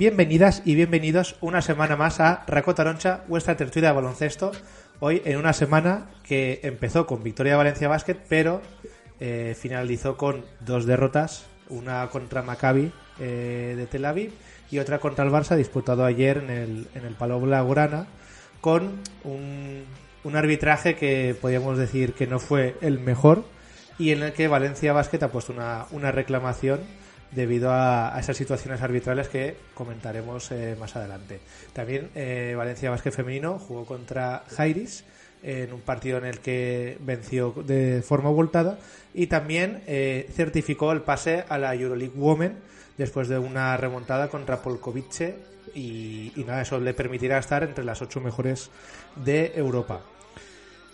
Bienvenidas y bienvenidos una semana más a Raco Taroncha, vuestra tertulia de baloncesto. Hoy en una semana que empezó con victoria de Valencia Basket, pero eh, finalizó con dos derrotas, una contra Maccabi eh, de Tel Aviv y otra contra el Barça, disputado ayer en el, en el Palau Blaugrana, con un, un arbitraje que podríamos decir que no fue el mejor y en el que Valencia Basket ha puesto una, una reclamación debido a, esas situaciones arbitrales que comentaremos eh, más adelante. También eh, Valencia Basket Femenino jugó contra Jairis en un partido en el que venció de forma abultada y también eh, certificó el pase a la Euroleague Women después de una remontada contra Polkovice y, y nada, eso le permitirá estar entre las ocho mejores de Europa.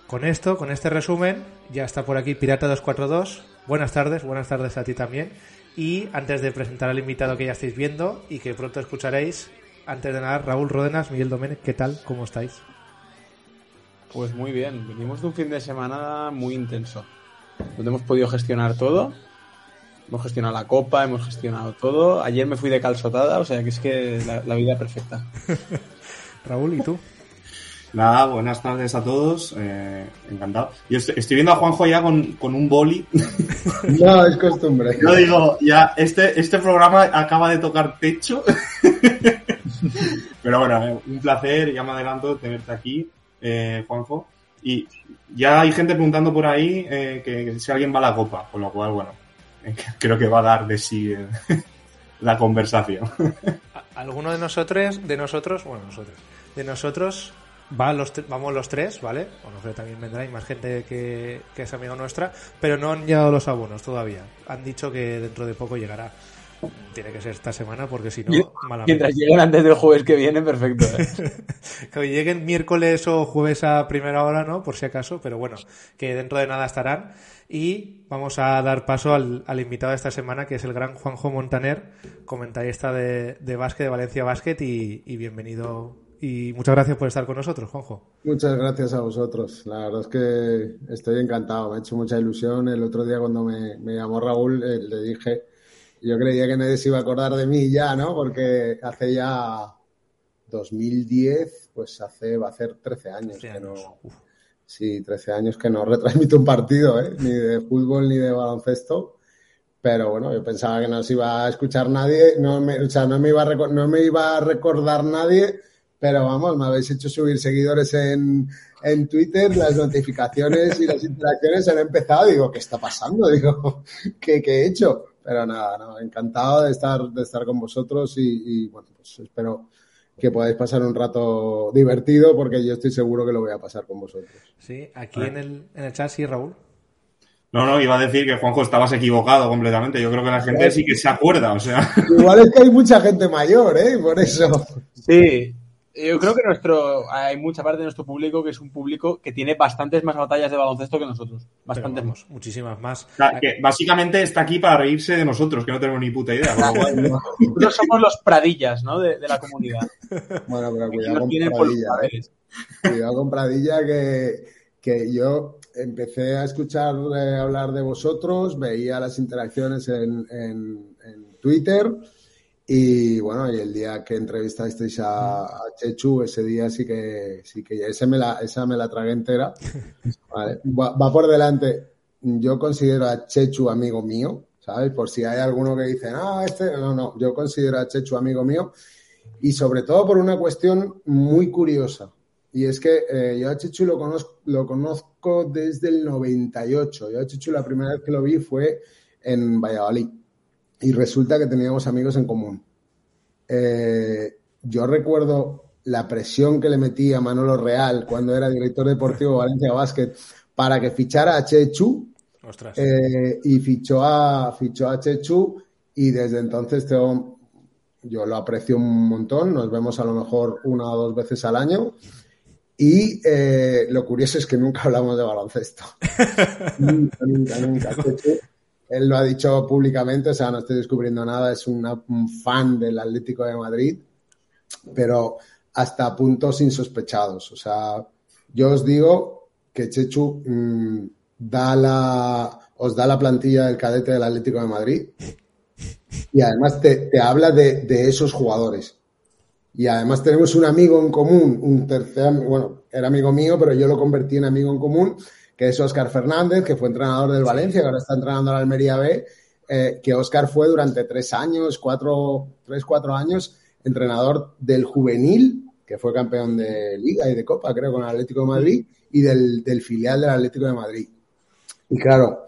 Con esto, con este resumen, ya está por aquí Pirata 242. Buenas tardes, buenas tardes a ti también. Y antes de presentar al invitado que ya estáis viendo y que pronto escucharéis, antes de nada, Raúl Rodenas, Miguel Doménez, ¿qué tal? ¿Cómo estáis? Pues muy bien, venimos de un fin de semana muy intenso, donde hemos podido gestionar todo. Hemos gestionado la copa, hemos gestionado todo. Ayer me fui de calzotada, o sea que es que la, la vida perfecta. Raúl, ¿y tú? Nada, buenas tardes a todos. eh, encantado. Yo estoy, estoy viendo a Juanjo ya con, con un boli. No, es costumbre. Yo digo, ya, este, este programa acaba de tocar techo. Pero bueno, eh, un placer, ya me adelanto tenerte aquí, eh, Juanjo. Y ya hay gente preguntando por ahí eh, que si alguien va a la copa, con lo cual, bueno, eh, creo que va a dar de sí eh, la conversación. Alguno de nosotros, de nosotros, bueno, nosotros, de nosotros va los vamos los tres, ¿vale? Bueno, que también vendrá y más gente que, que es amiga nuestra, pero no han llegado los abonos todavía. Han dicho que dentro de poco llegará. Tiene que ser esta semana porque si no, malamente. Mientras lleguen antes del jueves que viene, perfecto. ¿eh? Que lleguen miércoles o jueves a primera hora, ¿no? Por si acaso, pero bueno, que dentro de nada estarán. Y vamos a dar paso al, al invitado de esta semana, que es el gran Juanjo Montaner, comentarista de, de básquet, de Valencia Basket, y, y bienvenido. Y muchas gracias por estar con nosotros, Juanjo. Muchas gracias a vosotros. La verdad es que estoy encantado. Me ha hecho mucha ilusión. El otro día cuando me, me llamó Raúl eh, le dije, yo creía que nadie se iba a acordar de mí ya, ¿no? Porque hace ya 2010, pues hace, va a hacer 13 años 13 que no... años. Uf. Sí, 13 años que no retransmito un partido, ¿eh? Ni de fútbol ni de baloncesto. Pero bueno, yo pensaba que no se iba a escuchar nadie, no me, o sea, no me, iba a no me iba a recordar nadie, pero vamos, me habéis hecho subir seguidores en, en Twitter, las notificaciones y las interacciones han empezado. Digo, ¿qué está pasando? Digo, ¿qué, qué he hecho? Pero nada, no, encantado de estar, de estar con vosotros y, y bueno, pues espero que podáis pasar un rato divertido porque yo estoy seguro que lo voy a pasar con vosotros. Sí, aquí en el, en el chat, sí, Raúl. No, no, iba a decir que Juanjo estabas equivocado completamente. Yo creo que la gente sí que se acuerda, o sea. Igual es que hay mucha gente mayor, ¿eh? Por eso. Sí, yo creo que nuestro hay mucha parte de nuestro público que es un público que tiene bastantes más batallas de baloncesto que nosotros. Bastantes más. vamos, muchísimas más. O sea, que básicamente está aquí para reírse de nosotros, que no tenemos ni puta idea. Nosotros somos los pradillas, ¿no? De, de la comunidad. Bueno, pero cuidado con Pradilla, ¿eh? Cuidado con Pradilla que, que yo empecé a escuchar eh, hablar de vosotros, veía las interacciones en, en, en Twitter y bueno, y el día que entrevistasteis a, a Chechu, ese día sí que sí que ya ese me la, esa me la tragué entera. Vale, Va, va por delante. Yo considero a Chechu amigo mío, ¿sabes? Por si hay alguno que dice, ah, este, no, no, yo considero a Chechu amigo mío y sobre todo por una cuestión muy curiosa. Y es que eh, yo a Chechu lo conozco, lo conozco desde el 98. Yo a Chechu la primera vez que lo vi fue en Valladolid. Y resulta que teníamos amigos en común. Eh, yo recuerdo la presión que le metía Manolo Real cuando era director deportivo de Valencia Basket para que fichara a Chechu eh, y fichó a, fichó a Chechu y desde entonces tengo- yo lo aprecio un montón, nos vemos a lo mejor una o dos veces al año y eh, lo curioso es que nunca hablamos de baloncesto. nunca, nunca, nunca. Chechu, él lo ha dicho públicamente, o sea, no estoy descubriendo nada, es un fan del Atlético de Madrid, pero hasta puntos insospechados. O sea, yo os digo que Chechu mm, da la, os da la plantilla del cadete del Atlético de Madrid y además te, te habla de, de esos jugadores. Y además tenemos un amigo en común, un tercer, bueno, era amigo mío, pero yo lo convertí en amigo en común, que es Óscar Fernández, que fue entrenador del Valencia, que ahora está entrenando al Almería B, eh, que Óscar fue durante tres años, cuatro, tres, cuatro años, entrenador del juvenil, que fue campeón de Liga y de Copa, creo, con el Atlético de Madrid, y del, del filial del Atlético de Madrid. Y claro,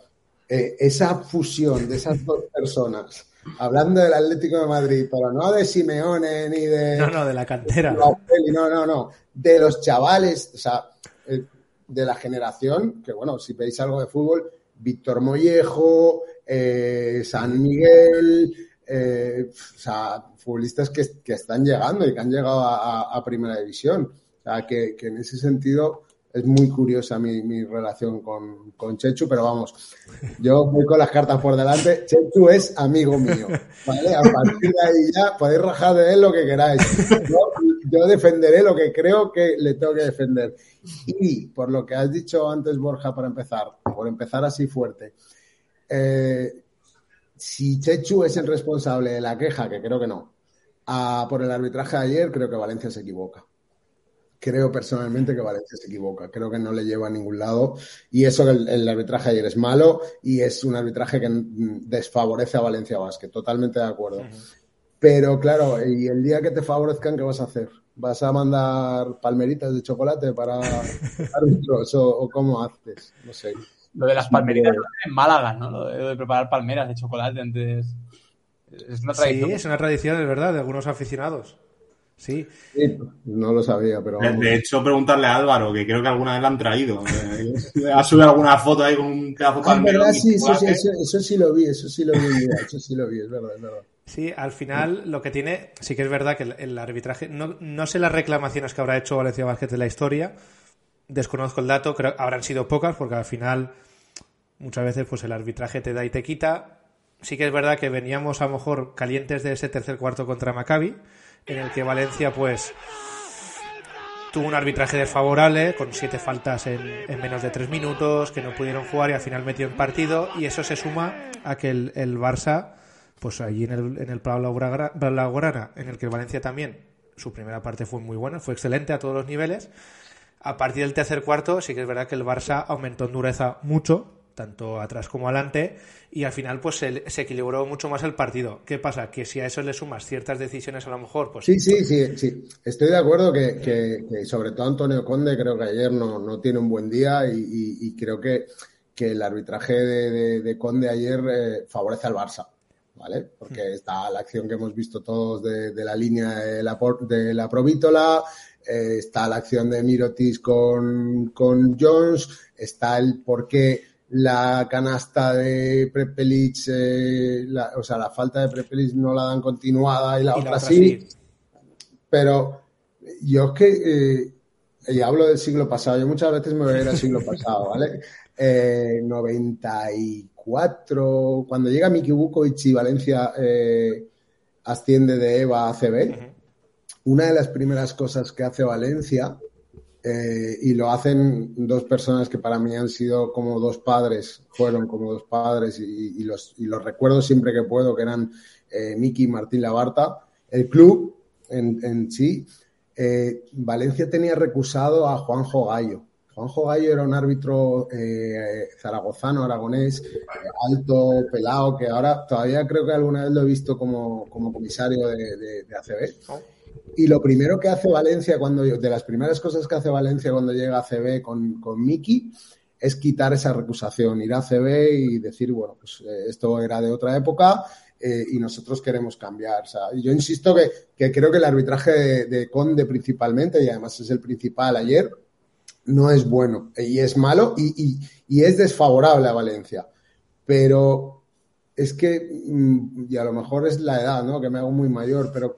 eh, esa fusión de esas dos personas, hablando del Atlético de Madrid, pero no de Simeone ni de... No, no, de la cantera. No, no, no, no. De los chavales, o sea, eh, de la generación, que bueno, si veis algo de fútbol, Víctor Mollejo, eh, San Miguel, eh, o sea, futbolistas que, que están llegando y que han llegado a, primera división. O sea, que en ese sentido es muy curiosa mi, relación con, Chechu, pero vamos, yo voy con las cartas por delante. Chechu es amigo mío, ¿vale? A partir de ahí ya podéis rajar de él lo que queráis. Yo, defenderé lo que creo que le tengo que defender. Y por lo que has dicho antes, Borja, para empezar, por empezar así fuerte, eh, si Chechu es el responsable de la queja, que creo que no, por el arbitraje de ayer, creo que Valencia se equivoca. Creo personalmente que Valencia se equivoca. Creo que no le lleva a ningún lado. Y eso que el, el arbitraje ayer es malo y es un arbitraje que desfavorece a Valencia Basket. Totalmente de acuerdo. Pero claro, y el día que te favorezcan, ¿qué vas a hacer? ¿Vas a mandar palmeritas de chocolate para árbitros o, o cómo haces? No sé. Lo de las palmeritas en Málaga, ¿no? Lo de, lo de preparar palmeras de chocolate antes. Es una Sí, tradición. es una tradición, es verdad, de algunos aficionados. Sí, Sí, no lo sabía, pero De, vamos. de hecho, preguntarle a Álvaro, que creo que alguna vez la han traído. Eh, ha subido alguna foto ahí con un pedazo de Ah, sí, eso, sí, eso, eso sí lo vi, eso sí lo vi, mira, eso sí lo vi, es verdad, es verdad. Sí, al final lo que tiene, sí que es verdad que el, el arbitraje, no, no sé las reclamaciones que habrá hecho Valencia Basket en la historia, desconozco el dato, creo habrán sido pocas porque al final muchas veces pues el arbitraje te da y te quita. Sí que es verdad que veníamos a lo mejor calientes de ese tercer cuarto contra Maccabi, en el que Valencia pues tuvo un arbitraje desfavorable con siete faltas en, en menos de tres minutos, que no pudieron jugar y al final metió en partido y eso se suma a que el, Barça, pues allí en el, en el Blaugrana, en el que Valencia también, su primera parte fue muy buena, fue excelente a todos los niveles. A partir del tercer cuarto sí que es verdad que el Barça aumentó en dureza mucho, tanto atrás como adelante, y al final pues se, se equilibró mucho más el partido. ¿Qué pasa? Que si a eso le sumas ciertas decisiones a lo mejor, pues Sí, sí, sí, sí. Estoy de acuerdo que, que- que sobre todo Antonio Conde creo que ayer no, no tiene un buen día y, y- y creo que, que el arbitraje de, de- de Conde ayer eh, favorece al Barça, ¿vale? Porque está la acción que hemos visto todos de, de la línea de la, de la Provítola, eh, está la acción de Mirotis con, con Jones, está el por qué la canasta de Prepelic, eh, la- o sea, la falta de Prepelic no la dan continuada y la y otra la otra sí. sí. Pero yo es que, eh, y hablo del siglo pasado, yo muchas veces me voy a ir al siglo pasado, ¿vale? Eh, 94, cuando llega Miki Vukovic y Valencia eh, asciende de EVA a CB, una de las primeras cosas que hace Valencia, eh, y lo hacen dos personas que para mí han sido como dos padres, fueron como dos padres, y, los, y los recuerdo siempre que puedo, que eran eh, Miki y Martín Labarta, el club en, en sí, eh, Valencia tenía recusado a Juanjo Gallo. Juanjo Gallo era un árbitro eh, zaragozano, aragonés, alto, pelado, que ahora todavía creo que alguna vez lo he visto como, como comisario de, de- de ACB. Y lo primero que hace Valencia cuando, de las primeras cosas que hace Valencia cuando llega a CB con, con Miki, es quitar esa recusación, ir a CB y decir, bueno, pues eh, esto era de otra época eh, y nosotros queremos cambiar. O sea, yo insisto que, que creo que el arbitraje de, de Conde principalmente, y además es el principal ayer, no es bueno y es malo y, y- y es desfavorable a Valencia. Pero es que, mm, y a lo mejor es la edad, ¿no? Que me hago muy mayor, pero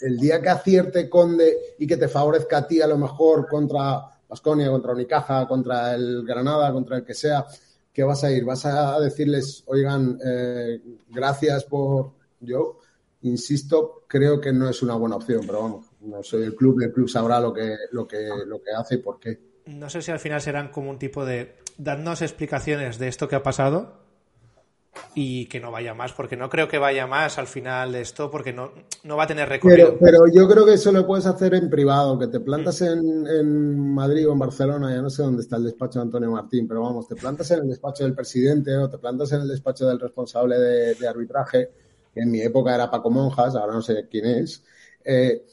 el día que acierte Conde y que te favorezca a ti a lo mejor contra Basconia, contra Unicaja, contra el Granada, contra el que sea, ¿qué vas a ir? ¿Vas a decirles, oigan, eh, gracias por... Yo, insisto, creo que no es una buena opción, pero vamos, no soy el club, el club sabrá lo que, lo que, lo que hace y por qué. No sé si al final serán como un tipo de darnos explicaciones de esto que ha pasado y que no vaya más, porque no creo que vaya más al final de esto, porque no, no va a tener recorrido. Pero, pero yo creo que eso lo puedes hacer en privado, que te plantas en, en Madrid o en Barcelona, ya no sé dónde está el despacho de Antonio Martín, pero vamos, te plantas en el despacho del presidente o te plantas en el despacho del responsable de, de arbitraje, que en mi época era Paco Monjas, ahora no sé quién es, eh,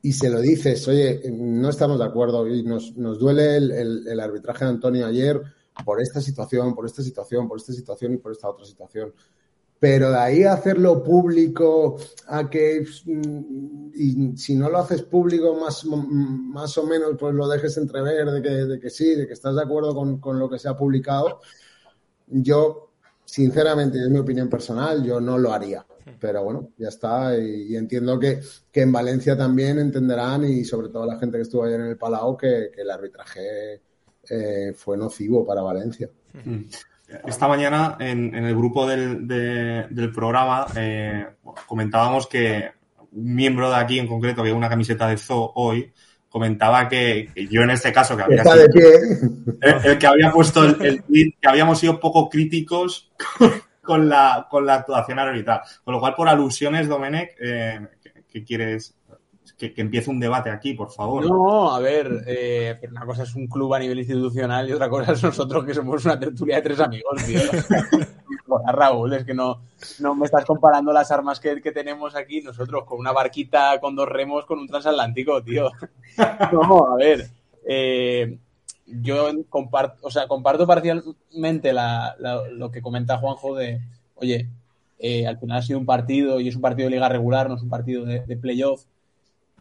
y se lo dices, oye, no estamos de acuerdo y nos, nos duele el, el- el arbitraje de Antonio ayer por esta situación, por esta situación, por esta situación y por esta otra situación. Pero de ahí a hacerlo público, a que mm, y si no lo haces público más, mm, más o menos, pues lo dejes entrever de que, de que sí, de que estás de acuerdo con, con lo que se ha publicado, yo, sinceramente, es mi opinión personal, yo no lo haría. Pero bueno, ya está. Y, y entiendo que, que en Valencia también entenderán, y sobre todo la gente que estuvo ayer en el Palau, que, que el arbitraje eh, fue nocivo para Valencia. Esta mañana en, en el grupo del, de- del programa eh, comentábamos que un miembro de aquí en concreto, que una camiseta de Zoo hoy, comentaba que, que yo en este caso, que había sido- el, el que había puesto el, el tweet, que habíamos sido poco críticos con, con la, con la actuación arbitral. Con lo cual, por alusiones, Domenech, eh, ¿qué, qué quieres? Que, que empiece un debate aquí, por favor. No, a ver, eh, una cosa es un club a nivel institucional y otra cosa es nosotros que somos una tertulia de tres amigos, tío. Joder, Raúl, es que no, no me estás comparando las armas que, que tenemos aquí nosotros con una barquita con dos remos con un transatlántico, tío. No, a ver, eh, yo comparto, o sea, comparto parcialmente la- la- lo que comenta Juanjo de, oye, eh, al final ha sido un partido y es un partido de liga regular, no es un partido de, de playoff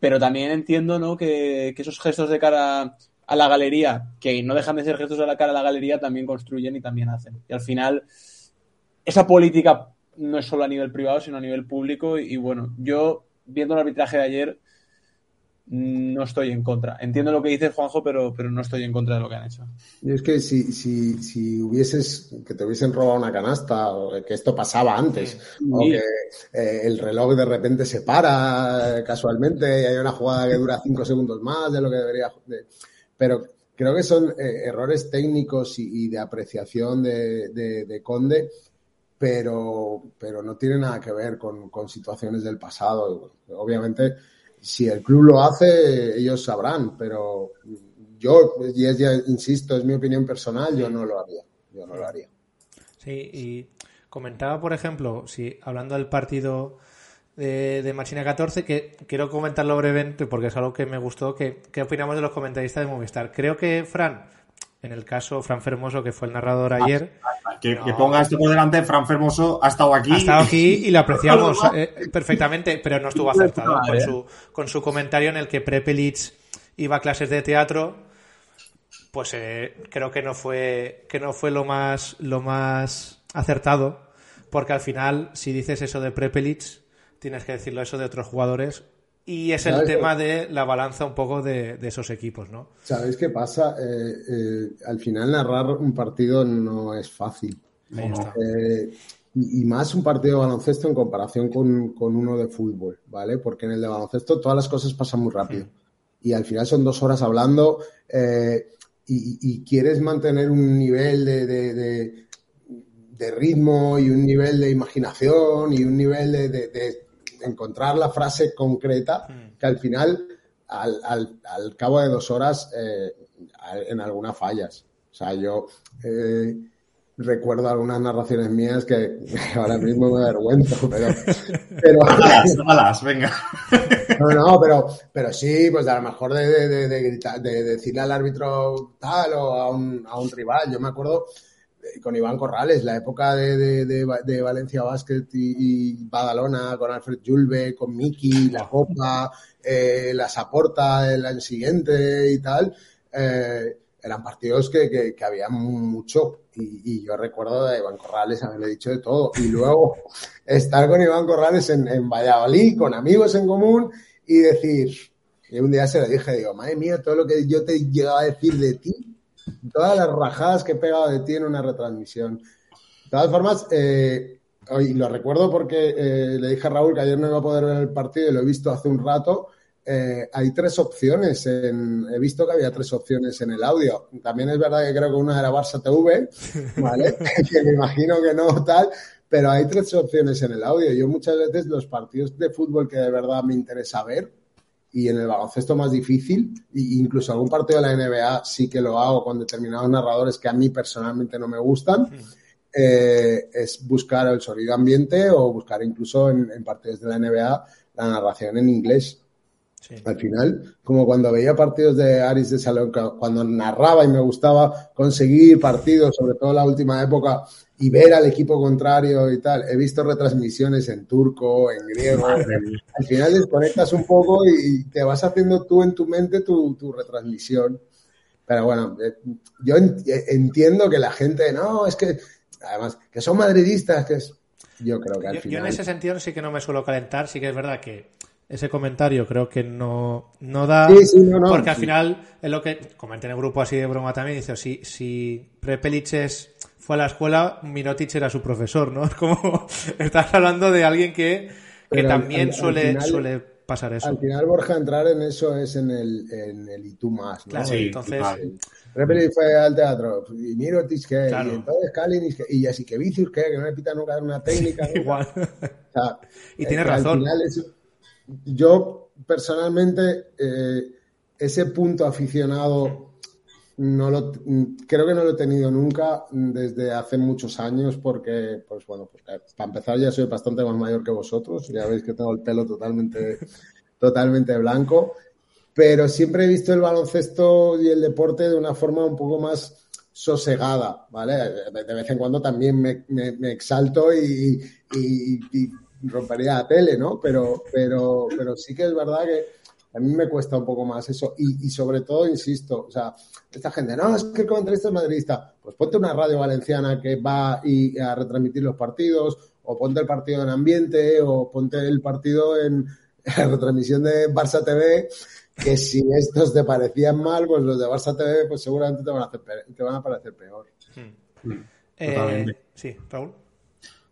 pero también entiendo ¿no? que, esos gestos de cara a la galería, que no dejan de ser gestos de la cara a la galería, también construyen y también hacen. Y al final, esa política no es solo a nivel privado, sino a nivel público. Y, y bueno, yo, viendo el arbitraje de ayer, no estoy en contra. Entiendo lo que dices, Juanjo, pero, pero no estoy en contra de lo que han hecho. Y es que si, si, si hubieses, que te hubiesen robado una canasta, o que esto pasaba antes, o que eh, el reloj de repente se para eh, casualmente y hay una jugada que dura cinco segundos más de lo que debería. de- pero creo que son eh, errores técnicos y, y de apreciación de, de- de Conde, pero, pero no tiene nada que ver con, con situaciones del pasado. Obviamente, si el club lo hace, ellos sabrán, pero yo, y es ya, insisto, es mi opinión personal, yo no lo haría. Yo no lo haría. Sí, y comentaba, por ejemplo, si hablando del partido de, de Machina 14, que quiero comentarlo brevemente porque es algo que me gustó, que, ¿qué opinamos de los comentaristas de Movistar? Creo que Fran, en el caso Fran Fermoso, que fue el narrador ayer, Que, que ponga esto por delante, Fran Fermoso ha estado aquí. ha estado aquí y lo apreciamos eh, perfectamente, pero no estuvo acertado con Madre. su, con su comentario en el que Prepelic iba a clases de teatro. Pues eh, creo que no fue que no fue lo más lo más acertado, porque al final si dices eso de Prepelic tienes que decirlo eso de otros jugadores y es el tema de la balanza un poco de, de esos equipos, ¿no? ¿Sabéis qué pasa? Eh, eh, al final narrar un partido no es fácil. Eh, y, y más un partido de baloncesto en comparación con, con uno de fútbol, ¿vale? Porque en el de baloncesto todas las cosas pasan muy rápido. Y al final son dos horas hablando eh, y, y quieres mantener un nivel de, de- de- de ritmo y un nivel de imaginación y un nivel de, de- de encontrar la frase concreta que al final, al, al- al cabo de dos horas, eh, en algunas fallas. O sea, yo... eh, recuerdo algunas narraciones mías que ahora mismo me avergüenzo, pero, pero Hágalas, hágalas, venga. no, no, pero, pero sí, pues a lo mejor de, de, de, de gritar- de decirle al árbitro tal o a un, a un rival. Yo me acuerdo con Iván Corrales, la época de, de, de, de Valencia Basket y, y Badalona, con Alfred Julve, con Miki, la Copa, eh, la Saporta el año siguiente y tal. eh, eran partidos que, que, que había mucho y, y yo recuerdo de Iván Corrales haberle dicho de todo y luego estar con Iván Corrales en, en Valladolid con amigos en común y decir y un día se lo dije digo madre mía todo lo que yo te llegaba a decir de ti todas las rajadas que he pegado de ti en una retransmisión de todas formas eh, lo recuerdo porque eh, le dije a Raúl que ayer no iba a poder ver el partido y lo he visto hace un rato eh, hay tres opciones. En, he visto que había tres opciones en el audio. También es verdad que creo que una era Barça TV, ¿vale? que me imagino que no tal, pero hay tres opciones en el audio. Yo muchas veces los partidos de fútbol que de verdad me interesa ver y en el baloncesto más difícil, e incluso algún partido de la NBA sí que lo hago con determinados narradores que a mí personalmente no me gustan. eh, es buscar el sonido ambiente o buscar incluso en, en partidos de la NBA la narración en inglés. Sí. Al final, como cuando veía partidos de Aris de Salón, cuando narraba y me gustaba conseguir partidos, sobre todo en la última época, y ver al equipo contrario y tal. He visto retransmisiones en turco, en griego. Al final desconectas un poco y te vas haciendo tú en tu mente tu, tu retransmisión. Pero bueno, eh, yo eh, entiendo que la gente, no, es que, además, que son madridistas, que es... Yo creo que al Yo, yo final... en ese sentido sí que no me suelo calentar, sí que es verdad que ese comentario creo que no, no da... Sí, sí, no, no, porque al sí. final es lo que comenté en el grupo así de broma también, dice, si, si Prepelic es- fue a la escuela, Mirotic era su profesor, ¿no? Es como, estás hablando de alguien que, que también al- al suele, final- suele pasar eso. Al final, Borja, entrar en eso es en el, en el y tú más, ¿no? Claro, Sí, entonces... Repeli fue al teatro, y Mirotic, que Claro. y entonces Kalinic, que y Jasikevicius, que que no le pita nunca una técnica. Igual. O sea, Y tiene al razón. final es- yo personalmente eh, ese punto aficionado no lo creo que no lo he tenido nunca desde hace muchos años porque pues bueno pues, eh, para empezar ya soy bastante más mayor que vosotros ya veis que tengo el pelo totalmente totalmente blanco pero siempre he visto el baloncesto y el deporte de una forma un poco más sosegada, ¿vale? De, vez en cuando también me, me- me exalto y, y- y rompería la tele, ¿no? Pero, pero, pero sí que es verdad que a mí me cuesta un poco más eso. Y, y sobre todo, insisto, o sea, esta gente, no, es que el comentarista es madridista. Pues ponte una radio valenciana que va y, a retransmitir los partidos, o ponte el partido en ambiente, o ponte el partido en, en retransmisión de Barça TV, que si estos te parecían mal, pues los de Barça TV, pues seguramente te van a, hacer pe- te van a parecer peor. Eh, Totalmente. sí, Raúl.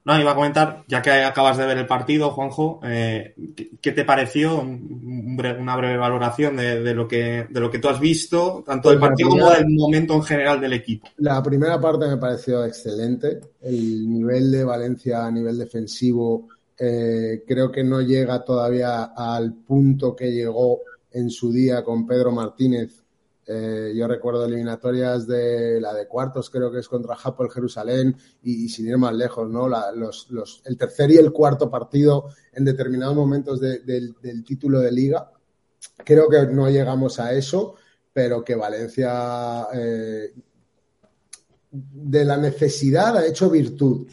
No, iba a comentar, ya que acabas de ver el partido, Juanjo, eh, ¿qué, te pareció? Una breve valoración de, de lo que, de lo que tú has visto, tanto del Pues la partido como primera- del momento en general del equipo. La primera parte me pareció excelente. El nivel de Valencia a nivel defensivo eh, creo que no llega todavía al punto que llegó en su día con Pedro Martínez. Eh, yo recuerdo eliminatorias de la de cuartos, creo que es contra Hapoel Jerusalén, y, y sin ir más lejos, ¿no? La- los, los- el tercer y el cuarto partido en determinados momentos de- del, del título de liga. Creo que no llegamos a eso, pero que Valencia eh, de la necesidad ha hecho virtud.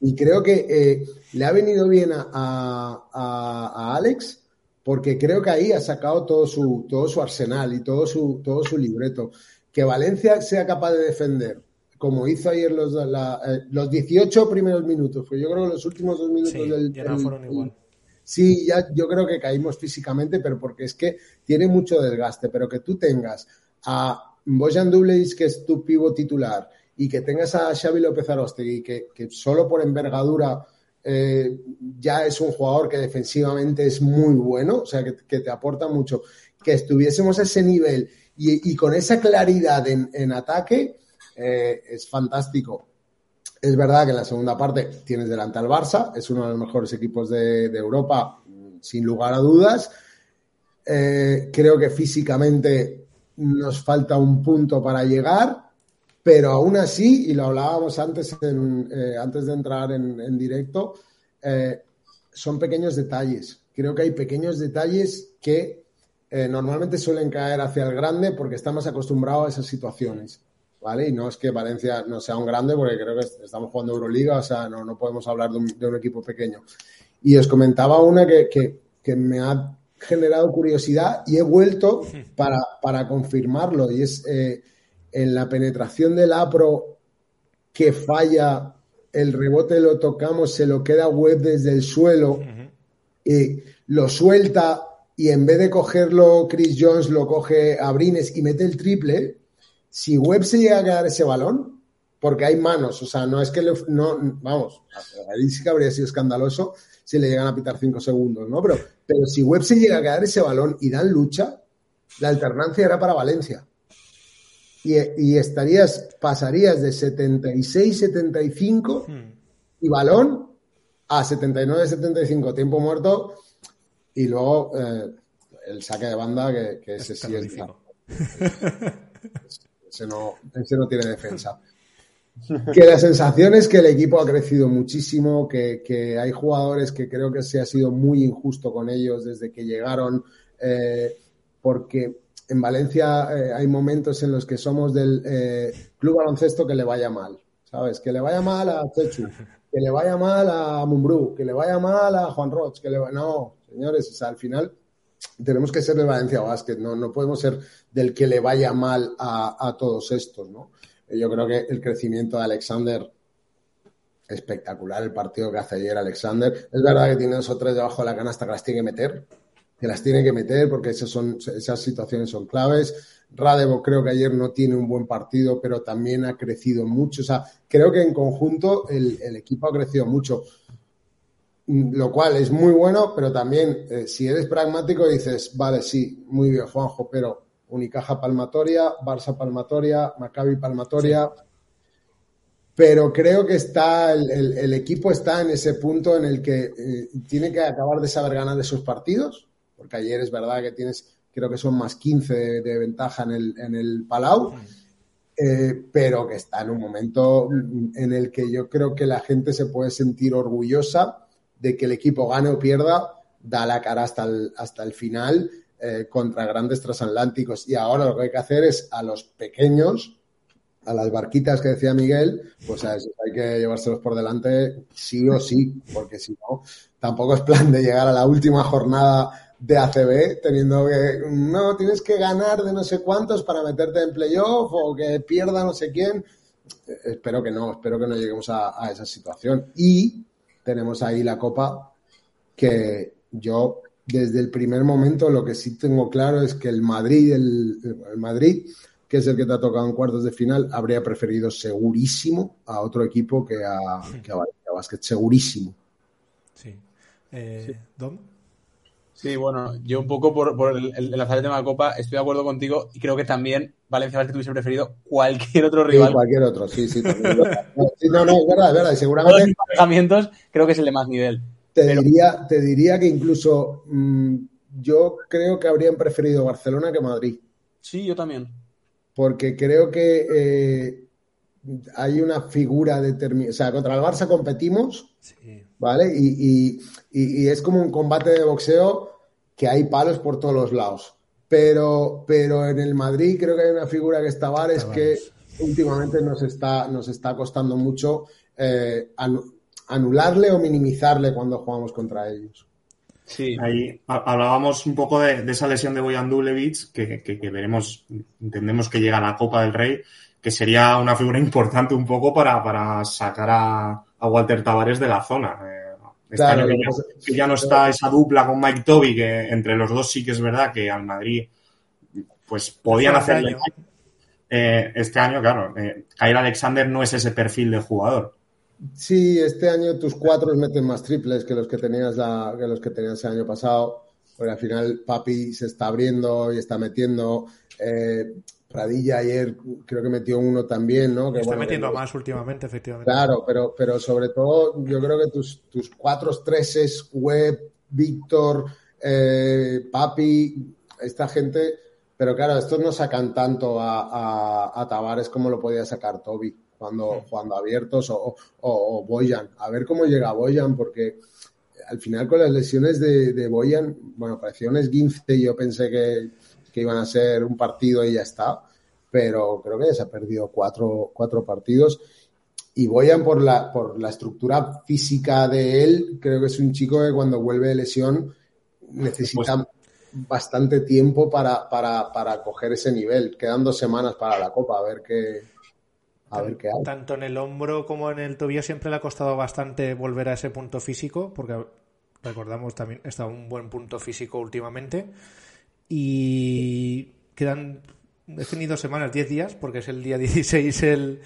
Y creo que eh, le ha venido bien a, a- a- a Alex porque creo que ahí ha sacado todo su, todo su arsenal y todo su, todo su libreto. Que Valencia sea capaz de defender, como hizo ayer los, la- eh, los 18 primeros minutos, porque yo creo que los últimos dos minutos Sí, del, ya no fueron igual. Sí, ya yo creo que caímos físicamente, pero porque es que tiene mucho desgaste. Pero que tú tengas a Bojan Dubleis, que es tu pivo titular, y que tengas a Xavi López Arostegui, que, que solo por envergadura eh, ya es un jugador que defensivamente es muy bueno, o sea, que, te aporta mucho. Que estuviésemos a ese nivel y, con esa claridad en, ataque, eh, es fantástico. Es verdad que en la segunda parte tienes delante al Barça, es uno de los mejores equipos de, de Europa, mm, sin lugar a dudas. Eh, creo que físicamente nos falta un punto para llegar, pero aún así, y lo hablábamos antes, en, eh, antes de entrar en, en directo, eh, son pequeños detalles. Creo que hay pequeños detalles que eh, normalmente suelen caer hacia el grande porque estamos acostumbrados a esas situaciones. ¿Vale? Y no es que Valencia no sea un grande, porque creo que estamos jugando Euroliga, o sea, no, no podemos hablar de un, de un equipo pequeño. Y os comentaba una que, que- que me ha generado curiosidad y he vuelto para, para confirmarlo. Y es eh, en la penetración del APRO que falla, el rebote lo tocamos, se lo queda web desde el suelo, eh, lo suelta y en vez de cogerlo Chris Jones, lo coge Abrines y mete el triple. Si Webb se llega a quedar ese balón, porque hay manos, o sea, no es que le, no, vamos, ahí sí que habría sido escandaloso si le llegan a pitar cinco segundos, ¿no? Pero, pero si Webb se llega a quedar ese balón y dan lucha, la alternancia era para Valencia. Y, y estarías, pasarías de 76-75 y balón a 79-75, tiempo muerto, y luego eh, el saque de banda, que, que ese sí es ese no, ese no tiene defensa. Que la sensación es que el equipo ha crecido muchísimo, que, que hay jugadores que creo que se ha sido muy injusto con ellos desde que llegaron, eh, porque en Valencia eh, hay momentos en los que somos del eh, club baloncesto que le vaya mal, ¿sabes? Que le vaya mal a Chechu, que le vaya mal a Mumbrú, que le vaya mal a Juan Roch, que le va... No, señores, al final tenemos que ser de Valencia Basket, no, no podemos ser del que le vaya mal a, a todos estos, ¿no? Yo creo que el crecimiento de Alexander espectacular el partido que hace ayer Alexander. Es verdad que tiene dos o tres debajo de la canasta que las tiene que meter, que las tiene que meter porque esas, son, esas situaciones son claves. Radevo creo que ayer no tiene un buen partido, pero también ha crecido mucho. O sea, creo que en conjunto el, el equipo ha crecido mucho, lo cual es muy bueno, pero también eh, si eres pragmático dices, vale, sí, muy bien, Juanjo, pero Unicaja Palmatoria, Barça Palmatoria, Maccabi Palmatoria. Pero creo que está el, el- el equipo está en ese punto en el que eh, tiene que acabar de saber ganar esos partidos, porque ayer es verdad que tienes, creo que son más 15 de, de ventaja en el, en el Palau, eh, pero que está en un momento en el que yo creo que la gente se puede sentir orgullosa de que el equipo gane o pierda, da la cara hasta el, hasta el final eh, contra grandes transatlánticos. Y ahora lo que hay que hacer es a los pequeños, a las barquitas que decía Miguel, pues a esos hay que llevárselos por delante sí o sí, porque si no, tampoco es plan de llegar a la última jornada de ACB teniendo que, no, tienes que ganar de no sé cuántos para meterte en playoff o que pierda no sé quién. Espero que no, espero que no lleguemos a, esa situación. Y tenemos ahí la copa que yo desde el primer momento lo que sí tengo claro es que el Madrid, el, Madrid, que es el que te ha tocado en cuartos de final, habría preferido segurísimo a otro equipo que a, que a Basket, segurísimo. Sí. Eh. Sí, bueno, yo un poco por, por el, el el tema de la Copa, estoy de acuerdo contigo y creo que también Valencia Basket hubiese preferido cualquier otro Sí, rival. cualquier otro, sí, sí. también. Sí, no, no, es verdad, es verdad. Y seguramente los creo que es el de más nivel. te, pero- diría, te diría que incluso mm, yo creo que habrían preferido Barcelona que Madrid. Sí, yo también. porque creo que eh, hay una figura determinada. O sea, contra el Barça competimos, Sí. ¿vale? Y, y- y- y es como un combate de boxeo que hay palos por todos los lados. Pero, pero en el Madrid creo que hay una figura que está Vares que Tavares. últimamente nos está, nos está costando mucho eh, anu- anularle o minimizarle cuando jugamos contra ellos. Sí. Ahí ha- hablábamos un poco de, de esa lesión de Boyan Dulevich, que, que- que veremos, entendemos que llega a la Copa del Rey, que sería una figura importante un poco para, para sacar a, a Walter Tavares de la zona. Este Claro, año que ya, que no está esa dupla con Mike Toby, que entre los dos sí que es verdad que al Madrid pues podían Este hacerle año. eh, este año, claro, eh, Kyle Alexander no es ese perfil de jugador. Sí, este año tus cuatro meten más triples que los que tenías la- que los que tenías el año pasado. Porque al final Papi se está abriendo y está metiendo. Eh, Pradilla ayer creo que metió uno también, ¿no? Que, Está bueno, metiendo que- más últimamente, efectivamente. Claro, pero, pero sobre todo yo creo que tus, tus cuatro treses, Web, Víctor, eh, Papi, esta gente Pero claro, estos no sacan tanto a, a, a Tavares como lo podía sacar Toby cuando, jugando abiertos o, o, o Boyan. A ver cómo llega Boyan, porque al final con las lesiones de, de Boyan, bueno, parecía un esguince y yo pensé que, que iban a ser un partido y ya está, pero creo que ya se ha perdido cuatro, cuatro partidos. Y Boyan por la, por la estructura física de él, creo que es un chico que cuando vuelve de lesión necesita bastante tiempo para, para, para coger ese nivel. Quedan dos semanas para la Copa, a ver qué, a ver qué hay. Tanto en el hombro como en el tobillo siempre le ha costado bastante volver a ese punto físico, porque recordamos también está un buen punto físico últimamente. Y quedan, he tenido semanas, 10 días, porque es el día 16 el,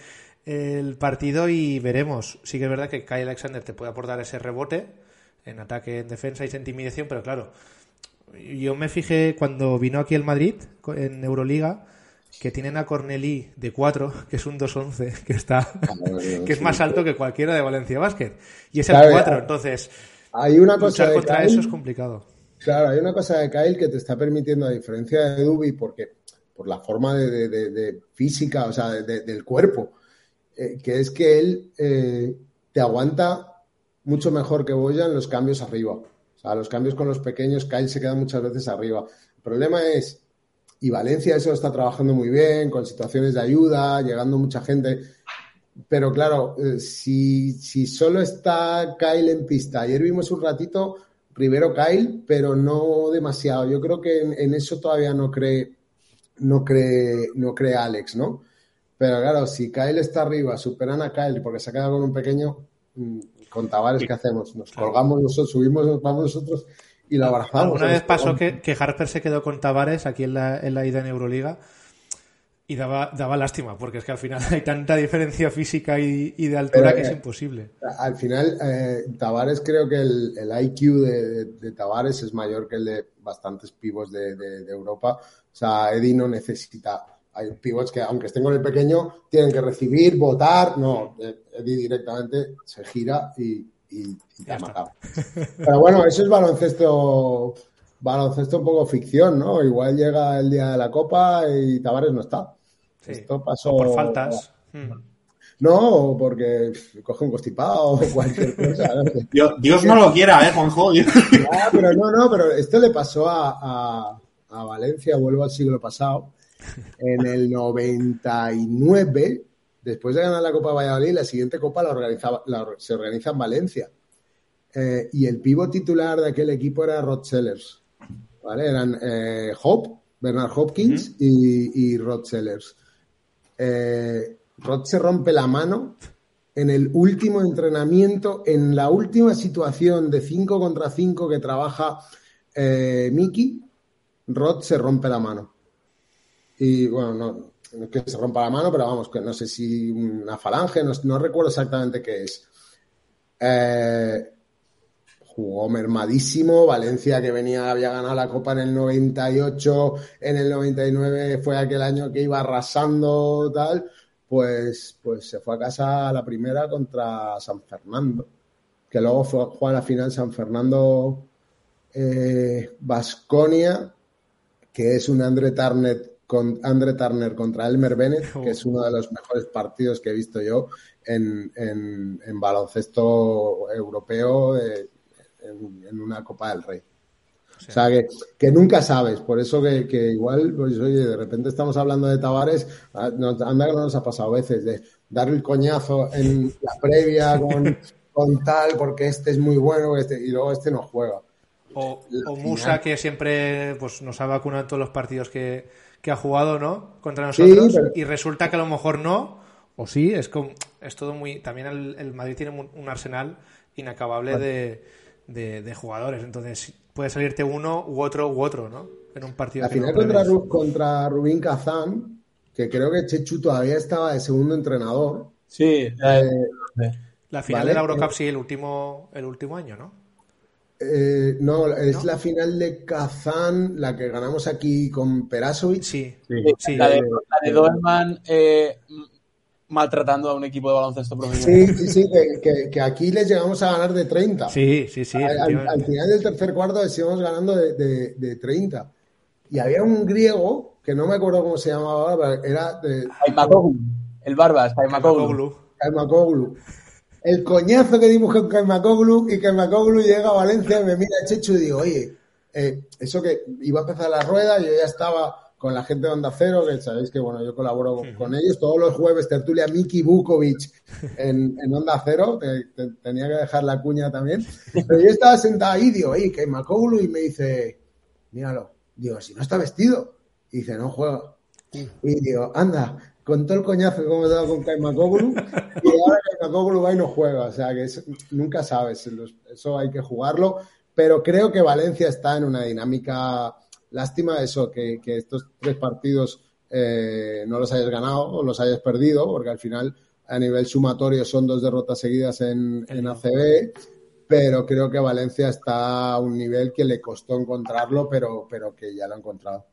el partido y veremos. Sí que es verdad que Kyle Alexander te puede aportar ese rebote en ataque, en defensa y intimidación, pero claro, yo me fijé cuando vino aquí el Madrid en Euroliga que tienen a Cornelí de 4, que es un 2-11, que está que es más alto que cualquiera de Valencia Basket. Y es el Claro, 4, ya. entonces Hay una cosa luchar de contra Kyle- eso es complicado. Claro, hay una cosa de Kyle que te está permitiendo, a diferencia de Dubi, porque por la forma de, física, o sea, de- de- del cuerpo, eh, que es que él eh, te aguanta mucho mejor que Boyan los cambios arriba. O sea, los cambios con los pequeños, Kyle se queda muchas veces arriba. El problema es, y Valencia eso está trabajando muy bien, con situaciones de ayuda, llegando mucha gente. Pero claro, eh, si, si solo está Kyle en pista, ayer vimos un ratito Rivero Kyle, pero no demasiado. Yo creo que en, en eso todavía no cree, no cree, no cree Alex, ¿no? Pero claro, si Kyle está arriba, superan a Kyle porque se ha quedado con un pequeño, mm, con Tavares, ¿qué hacemos? Nos colgamos nosotros, subimos, nos vamos nosotros y lo abrazamos. Alguna vez pasó que, que Harper se quedó con Tavares aquí en la, en la ida en Euroliga y daba, daba lástima, porque es que al final hay tanta diferencia física y, y de altura Pero, que es eh, imposible. Al final, eh, Tavares creo que el, el IQ de, de, de Tavares es mayor que el de bastantes pivos de, de, Europa. O sea, Eddie no necesita. Hay pivots que, aunque estén con el pequeño, tienen que recibir, votar. No, eh, Eddie directamente se gira y, y- y te ha matado. Pero bueno, eso es baloncesto, baloncesto un poco ficción, ¿no? Igual llega el día de la Copa y Tavares no está. Sí. Esto pasó. O por faltas. Mm. No, porque coge un constipado o cualquier cosa. no sé. Dios, Dios no lo quiera, ¿eh, Juanjo? Ah, pero no, no, pero esto le pasó a, a- a Valencia, vuelvo al siglo pasado, en el 99, después de ganar la Copa de Valladolid, la siguiente Copa la organizaba, la- se organiza en Valencia. Eh, y el pivo titular de aquel equipo era Rod Sellers. ¿vale? Eran eh, Hope, Bernard Hopkins y, y Rod Sellers. Eh, Rod se rompe la mano en el último entrenamiento, en la última situación de 5 contra 5 que trabaja eh, Mickey, Rod se rompe la mano. Y bueno, no, no es que se rompa la mano, pero vamos, que no sé si una falange, no, no recuerdo exactamente qué es. Eh, jugó mermadísimo, Valencia que venía, había ganado la Copa en el 98, en el 99 fue aquel año que iba arrasando tal, pues, pues se fue a casa a la primera contra San Fernando, que luego fue a jugar la final San Fernando Vasconia, que es un Andre Turner, con, Andre Turner contra Elmer Bennett, que es uno de los mejores partidos que he visto yo en, en, en baloncesto europeo eh, en, en una Copa del Rey. O sea, que, que nunca sabes. Por eso que, que igual, pues oye, de repente estamos hablando de Tavares, ah, anda que no nos ha pasado a veces, de dar el coñazo en la previa con, con tal, porque este es muy bueno, este, y luego este no juega. O, o Musa, que siempre pues, nos ha vacunado en todos los partidos que, que ha jugado, ¿no? Contra nosotros. pero- Y resulta que a lo mejor no, o sí, es, como, es todo muy. También el, el Madrid tiene un, un arsenal inacabable de, de- de jugadores. Entonces puede salirte uno u otro u otro, ¿no? En un partido. La que no final contra. Ru- contra Rubín Kazán, que creo que Chechu todavía estaba de segundo entrenador. Sí, eh, La final Vale, de la Eurocup eh. sí, el último, el último año, ¿no? Eh, no, es ¿No? la final de Kazán, la que ganamos aquí con Perasovic. Sí, Sí. sí. la, de, la de Doberman eh, maltratando a un equipo de baloncesto Sí, profesional. sí, sí, que, que- que aquí les llegamos a ganar de 30. Sí, sí, sí. al, final del tercer cuarto les íbamos ganando de, de, de 30. Y había un griego que no me acuerdo cómo se llamaba ahora, pero era de Kaimakoglu, el Barbas. Kaimakoglu. Kaimakoglu. El coñazo que dimos con Kaimakoglu y Kaimakoglu llega a Valencia y me mira Chechu y digo, oye, eh, eso que iba a empezar la rueda, yo ya estaba con la gente de Onda Cero, que sabéis que bueno, yo colaboro con, con ellos todos los jueves, tertulia Miki Bukovic en, en Onda Cero, te- te- tenía que dejar la cuña también, pero yo estaba sentado ahí, digo, oye, Kaimakoglu, y me dice, míralo, digo, si no está vestido, y dice, no juega. Y digo, anda, con todo el coñazo que hemos dado con Kaimakoglu, y ahora Kaimakoglu va y no juega. O sea, que es- nunca sabes, los- eso hay que jugarlo. Pero creo que Valencia está en una dinámica. Lástima eso, que, que estos tres partidos eh, no los hayas ganado o los hayas perdido, porque al final a nivel sumatorio son dos derrotas seguidas en, en ACB. Pero creo que Valencia está a un nivel que le costó encontrarlo, pero, pero que ya lo ha encontrado.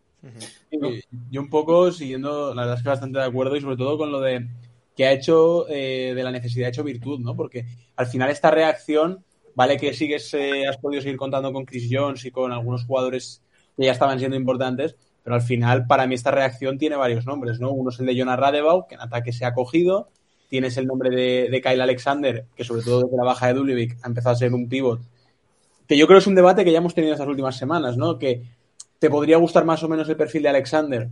Yo un poco siguiendo, la verdad es que bastante de acuerdo y sobre todo con lo de que ha hecho eh, de la necesidad ha hecho virtud, ¿no? Porque al final esta reacción, vale que sigues, eh, has podido seguir contando con Chris Jones y con algunos jugadores que ya estaban siendo importantes, pero al final para mí esta reacción tiene varios nombres, ¿no? Uno es el de Jonas Radebau, que en ataque se ha cogido, tienes el nombre de, de Kyle Alexander, que sobre todo desde la baja de Dulevic ha empezado a ser un pivot, que yo creo es un debate que ya hemos tenido estas últimas semanas, ¿no? Que te podría gustar más o menos el perfil de Alexander,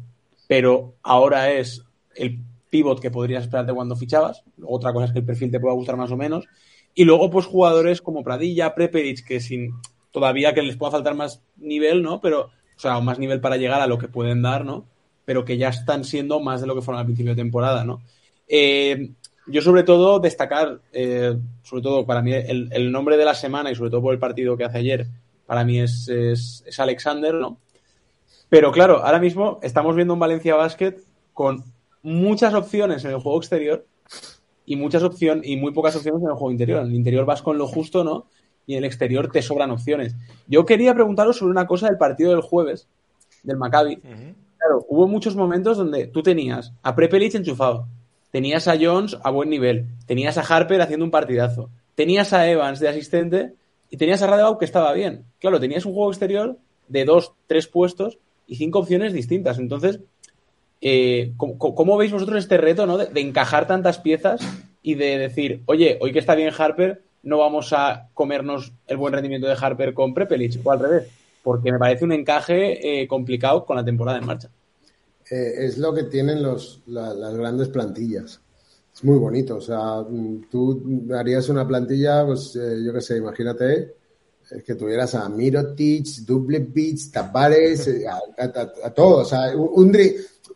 pero ahora es el pivot que podrías esperarte cuando fichabas. Otra cosa es que el perfil te pueda gustar más o menos. Y luego, pues jugadores como Pradilla, Preperic, que sin todavía que les pueda faltar más nivel, ¿no? Pero, o sea, más nivel para llegar a lo que pueden dar, ¿no? Pero que ya están siendo más de lo que fueron al principio de temporada, ¿no? Eh, yo sobre todo destacar, eh, sobre todo para mí el, el nombre de la semana y sobre todo por el partido que hace ayer, para mí es, es, es Alexander, ¿no? Pero claro, ahora mismo estamos viendo un Valencia Basket con muchas opciones en el juego exterior y muchas opciones y muy pocas opciones en el juego interior. En el interior vas con lo justo, ¿no? Y en el exterior te sobran opciones. Yo quería preguntaros sobre una cosa del partido del jueves del Maccabi. Claro, hubo muchos momentos donde tú tenías a Prepelic enchufado, tenías a Jones a buen nivel, tenías a Harper haciendo un partidazo, tenías a Evans de asistente y tenías a Radebau que estaba bien. Claro, tenías un juego exterior de dos, tres puestos y cinco opciones distintas. Entonces, eh, ¿cómo, cómo veis vosotros este reto ¿no? de, de encajar tantas piezas y de decir, oye, hoy que está bien Harper, no vamos a comernos el buen rendimiento de Harper con Prepelic o al revés? Porque me parece un encaje eh, complicado con la temporada en marcha. eh, es lo que tienen los, la- las grandes plantillas. Es muy bonito. O sea, mm, tú harías una plantilla, pues eh, yo qué sé, imagínate que tuvieras a Mirotic, Dublevic, Tavares, a, a- a todos. O sea, un,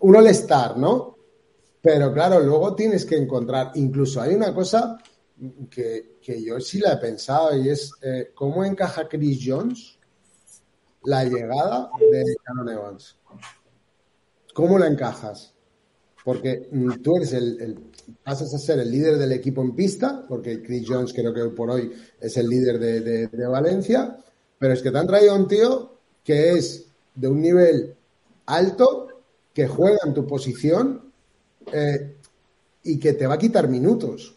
un all-star, ¿no? Pero claro, luego tienes que encontrar, incluso hay una cosa que, que yo sí la he pensado y es eh, cómo encaja Chris Jones la llegada de Canon Evans. ¿Cómo la encajas? Porque mm, tú eres el, el- pasas a ser el líder del equipo en pista, porque Chris Jones creo que por hoy es el líder de, de- Valencia, pero es que te han traído un tío que es de un nivel alto, que juega en tu posición eh, y que te va a quitar minutos.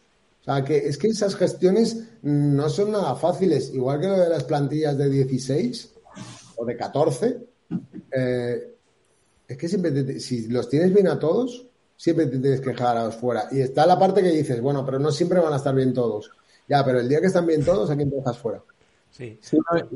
Sea, que es que esas gestiones no son nada fáciles, igual que lo de las plantillas de 16 o de 14. eh, es que siempre, te- si los tienes bien a todos, siempre te tienes que dejar a los fuera. Y está la parte que dices, bueno, pero no siempre van a estar bien todos. Ya, pero el día que están bien todos, ¿a quién te dejas fuera? Sí.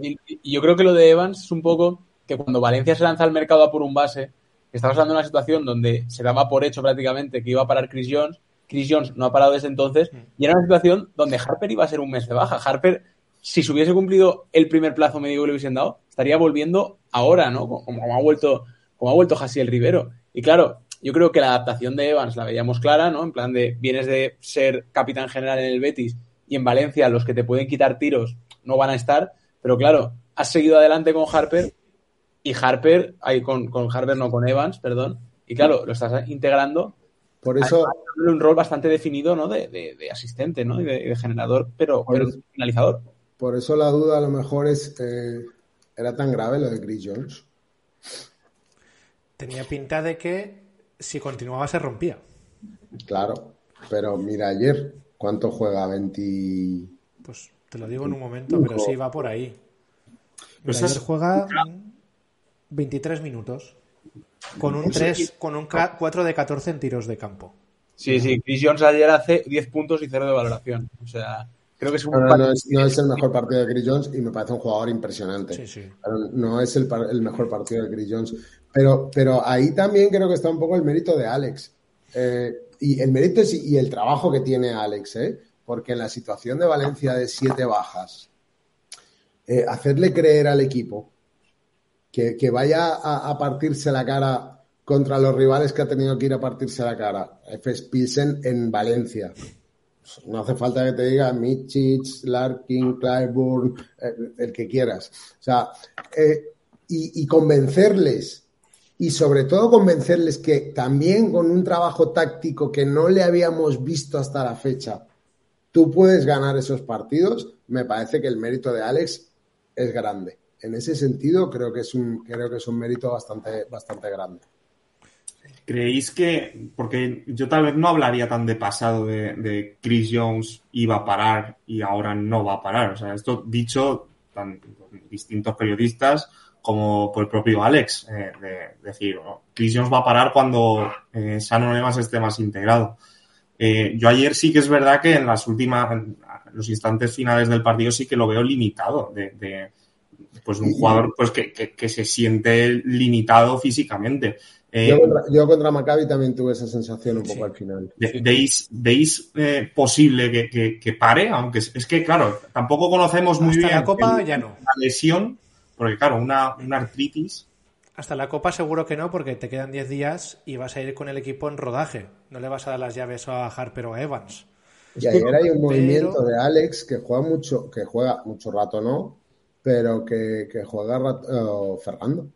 Y, y yo creo que lo de Evans es un poco que cuando Valencia se lanza al mercado a por un base, estamos hablando de una situación donde se daba por hecho prácticamente que iba a parar Chris Jones. Chris Jones no ha parado desde entonces y era una situación donde Harper iba a ser un mes de baja. Harper, si se hubiese cumplido el primer plazo medio que le hubiesen dado, estaría volviendo ahora, ¿no? Como, como ha vuelto, como ha vuelto Jasiel Rivero. Y claro, yo creo que la adaptación de Evans la veíamos clara, ¿no? En plan de vienes de ser capitán general en el Betis y en Valencia los que te pueden quitar tiros no van a estar, pero claro, has seguido adelante con Harper y Harper, ahí con, con Harper no, con Evans, perdón, y claro, lo estás integrando Por eso, Además, un rol bastante definido, ¿no? De, de- de asistente, ¿no? Y de, de generador, pero, pero finalizador. por eso la duda a lo mejor es, eh, ¿era tan grave lo de Chris Jones? Tenía pinta de que si continuaba se rompía. Claro, pero mira ayer, ¿cuánto juega? 20... Pues te lo digo en un momento, pero sí va por ahí. Pues Mira, ayer juega mm, 23 minutos. Con un 3, con un 4 de 14 en tiros de campo. Sí, sí, Chris Jones ayer hace 10 puntos y 0 de valoración. O sea, creo que es un No, no, es, no es el mejor partido de Chris Jones y me parece un jugador impresionante. Sí, sí. No es el, mejor partido de Chris Jones. Pero, pero ahí también creo que está un poco el mérito de Alex. Eh, y el mérito es- y el trabajo que tiene Alex, ¿eh? porque en la situación de Valencia de siete bajas, eh, hacerle creer al equipo que, vaya a, partirse la cara contra los rivales que ha tenido que ir a partirse la cara. FS Pilsen en Valencia. No hace falta que te diga Michich, Larkin, Clyburn, el que quieras. O sea, eh, y convencerles, y sobre todo convencerles que también con un trabajo táctico que no le habíamos visto hasta la fecha, tú puedes ganar esos partidos, me parece que el mérito de Alex es grande. En ese sentido, creo que es un, creo que es un mérito bastante, bastante grande. ¿Creéis que, porque yo tal vez no hablaría tan de pasado de, Chris Jones iba a parar y ahora no va a parar? O sea, esto dicho tan distintos periodistas como por el propio Alex, eh, de decir, "Oh, Chris Jones va a parar cuando eh, Shannon esté más integrado. Eh, yo ayer sí que es verdad que en las últimas, los instantes finales del partido sí que lo veo limitado, de, pues un jugador pues que, que, que se siente limitado físicamente. Eh, Yo contra, yo contra Maccabi también tuve esa sensación un poco al final. Ve- ¿Veis, veis eh, posible que, que- que pare? Aunque es, es que, claro, tampoco conocemos muy Hasta bien la Copa el- ya no. la lesión, porque, claro, una, una artritis. Hasta la Copa seguro que no, porque te quedan 10 días y vas a ir con el equipo en rodaje. No le vas a dar las llaves a Harper o a Evans. Y ayer hay un Pero- movimiento de Alex que juega mucho, que juega mucho rato, ¿no? Pero que, que juega rato, eh, Fernando.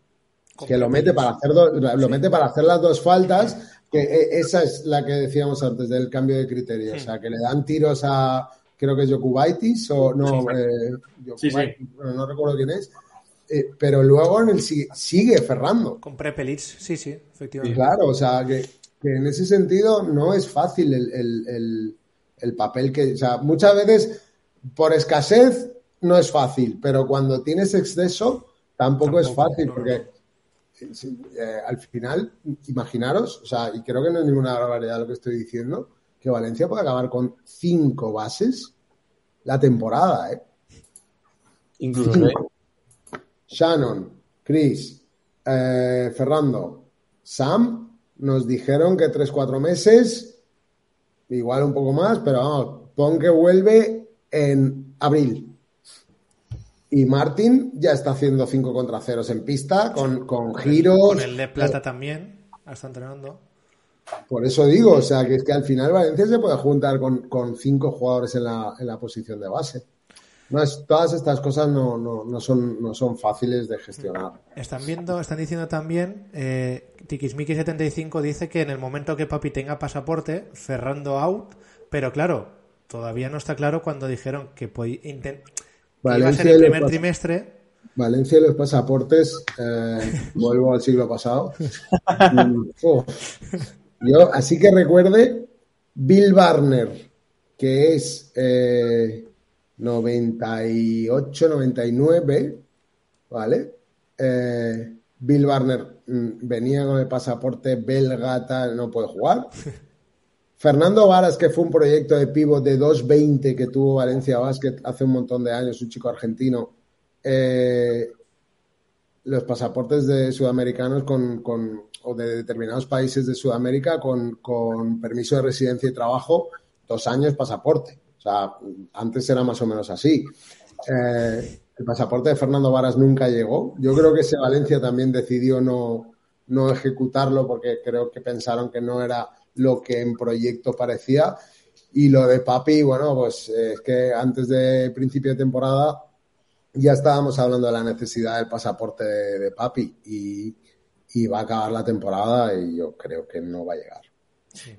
Que lo mete para hacer do- lo mete para hacer las dos faltas, que eh, esa es la que decíamos antes del cambio de criterio. O sea, que le dan tiros a creo que es Jokubaitis o no, eh, Sí, sí. Bueno, no recuerdo quién es. Eh, pero luego en el si- sigue Ferrando. Con Prepelic, sí, sí, efectivamente. Claro, o sea, que, que en ese sentido no es fácil el, el- el- el papel que, o sea, muchas veces por escasez no es fácil, pero cuando tienes exceso tampoco, es fácil, no, porque eh, eh, al final, imaginaros, o sea, y creo que no es ninguna barbaridad lo que estoy diciendo, que Valencia puede acabar con cinco bases la temporada, ¿eh? Incluso Cinco. Shannon, Chris, eh, Fernando, Sam, nos dijeron que 3-4 meses, igual un poco más, pero vamos, pon que vuelve en abril. Y Martin ya está haciendo 5 contra 0 en pista, con, con giros. Con el de Plata también, está entrenando. Por eso digo, o sea, que es que al final Valencia se puede juntar con, con cinco jugadores en la, en la posición de base. No es, todas estas cosas no, no, no, son, no son fáciles de gestionar. Están viendo, están diciendo también, eh, Tikismiki75 dice que en el momento que Papi tenga pasaporte, Ferrando out, pero claro, todavía no está claro cuando dijeron que, a ser Valencia el primer trimestre. Valencia y los pasaportes, eh, vuelvo al siglo pasado. Mm. Yo, así que recuerde, Bill Barner, que es eh, 98, 99, ¿vale? Eh, Bill Barner mm, venía con el pasaporte belga, tal, no puede jugar. Fernando Varas, que fue un proyecto de pivot de 2.20 que tuvo Valencia Basket hace un montón de años, un chico argentino, eh, los pasaportes de sudamericanos con, con- o de determinados países de Sudamérica con, con permiso de residencia y trabajo, dos años pasaporte. O sea, antes era más o menos así. Eh, el pasaporte de Fernando Varas nunca llegó. Yo creo que ese Valencia también decidió no, no ejecutarlo porque creo que pensaron que no era lo que en proyecto parecía. Y lo de Papi, bueno, pues eh, es que antes de principio de temporada ya estábamos hablando de la necesidad del pasaporte de, de Papi y, y va a acabar la temporada y yo creo que no va a llegar.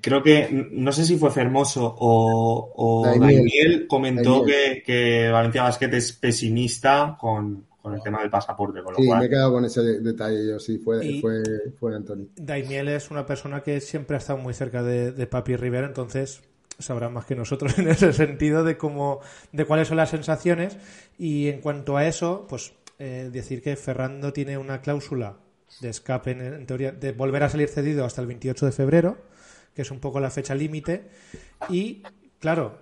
Creo que, no sé si fue Fermoso o, o. Daimiel comentó que, que Valencia Basket es pesimista con, con el tema del pasaporte, con lo Sí, cual. me he quedado con ese detalle yo, sí, fue, Y- fue, fue Anthony. Daimiel es una persona que siempre ha estado muy cerca de, de Papi Rivera, entonces sabrá más que nosotros en ese sentido de cómo, de cuáles son las sensaciones. Y en cuanto a eso, pues eh, decir que Ferrando tiene una cláusula de escape, en, en teoría, de volver a salir cedido hasta el 28 de febrero, que es un poco la fecha límite. Y, claro,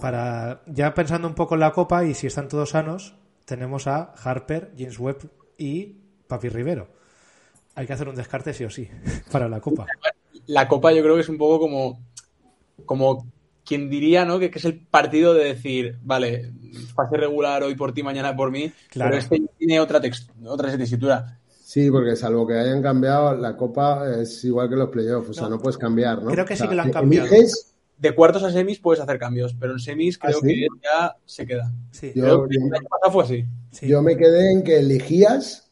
para ya pensando un poco en la Copa y si están todos sanos, tenemos a Harper, James Webb y Papi Rivero. Hay que hacer un descarte sí o sí para la Copa. La Copa yo creo que es un poco como, como quien diría, ¿no? Que, que es el partido de decir, vale, fase regular hoy por ti, mañana por mí, Claro. pero este tiene otra, text- otra tesitura. Sí, porque salvo que hayan cambiado, la Copa es igual que los playoffs, o sea, No. no puedes cambiar, ¿no? Creo que O sí que lo han cambiado. eliges- De cuartos a semis puedes hacer cambios, pero en semis ¿Ah, creo sí? que ya se queda. Sí, Yo- Creo que el año pasado fue así. sí. Yo me quedé en que elegías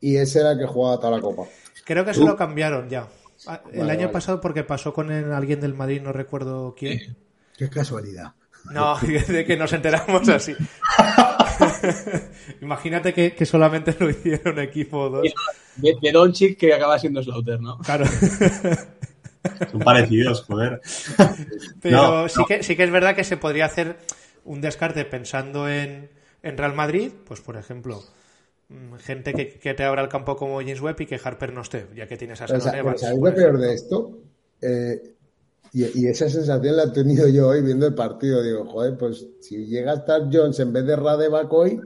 y ese era el que jugaba toda la Copa. Creo que eso lo cambiaron ya. Ah, El Vale, año vale. pasado porque pasó con el- alguien del Madrid, no recuerdo quién. Qué casualidad. No, de que nos enteramos así. Imagínate que, que solamente lo hiciera un equipo o dos. De, de Doncic que acaba siendo Slaughter, ¿no? Claro. Son parecidos, joder. Pero No, sí, no. Que, sí que es verdad que se podría hacer un descarte pensando en, en Real Madrid, pues por ejemplo, mm, gente que, que te abra el campo como James Webb y que Harper no esté, ya que tienes a sea, pero Evans, ¿Sabéis por lo peor de esto? Eh, y, y esa sensación la he tenido yo hoy viendo el partido. Digo, joder, pues si llega a estar Jones en vez de Radeback hoy,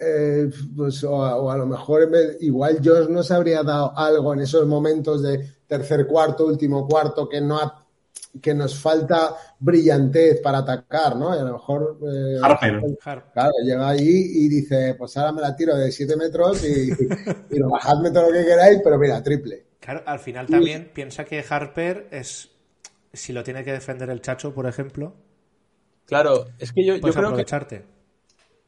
eh, pues, o, a, o a lo mejor igual Jones nos habría dado algo en esos momentos de tercer cuarto, último cuarto, que no ha- que nos falta brillantez para atacar, ¿no? Y a lo mejor eh, Harper. Har- Claro, llega allí y dice, pues ahora me la tiro de 7 metros y, y bajadme todo lo que queráis, pero mira, triple. Claro, al final también piensa que Harper es, si lo tiene que defender el Chacho, por ejemplo, Claro, es que yo, yo creo que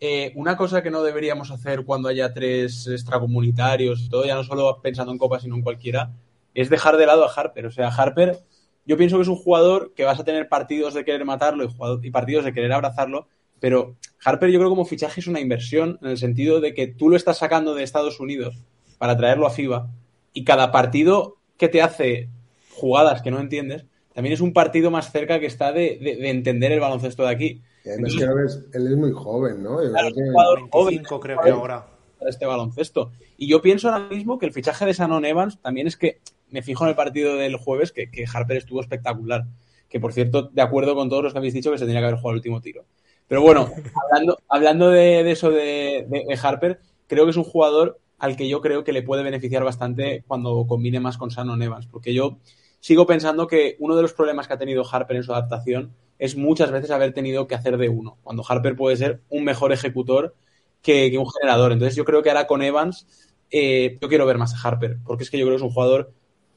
eh, una cosa que no deberíamos hacer cuando haya tres extracomunitarios y todo, ya no solo pensando en Copa, sino en cualquiera, es dejar de lado a Harper. O sea, Harper, yo pienso que es un jugador que vas a tener partidos de querer matarlo y, jugador- y partidos de querer abrazarlo, pero Harper yo creo como fichaje es una inversión en el sentido de que tú lo estás sacando de Estados Unidos para traerlo a FIBA y cada partido que te hace jugadas que no entiendes, también es un partido más cerca que está de, de- de entender el baloncesto de aquí. Y además creo que es- él es muy joven, ¿no? Yo Claro, creo que- un jugador 25 creo que ahora. para este baloncesto. Y yo pienso ahora mismo que el fichaje de Shannon Evans también es que me fijo en el partido del jueves que, que Harper estuvo espectacular. Que por cierto, de acuerdo con todos los que habéis dicho que se tenía que haber jugado el último tiro. Pero bueno, hablando, hablando de, de eso de, de- de Harper, creo que es un jugador al que yo creo que le puede beneficiar bastante cuando combine más con Shannon Evans. Porque yo sigo pensando que uno de los problemas que ha tenido Harper en su adaptación es muchas veces haber tenido que hacer de uno. Cuando Harper puede ser un mejor ejecutor que, que un generador. Entonces yo creo que ahora con Evans eh, yo quiero ver más a Harper, porque es que yo creo que es un jugador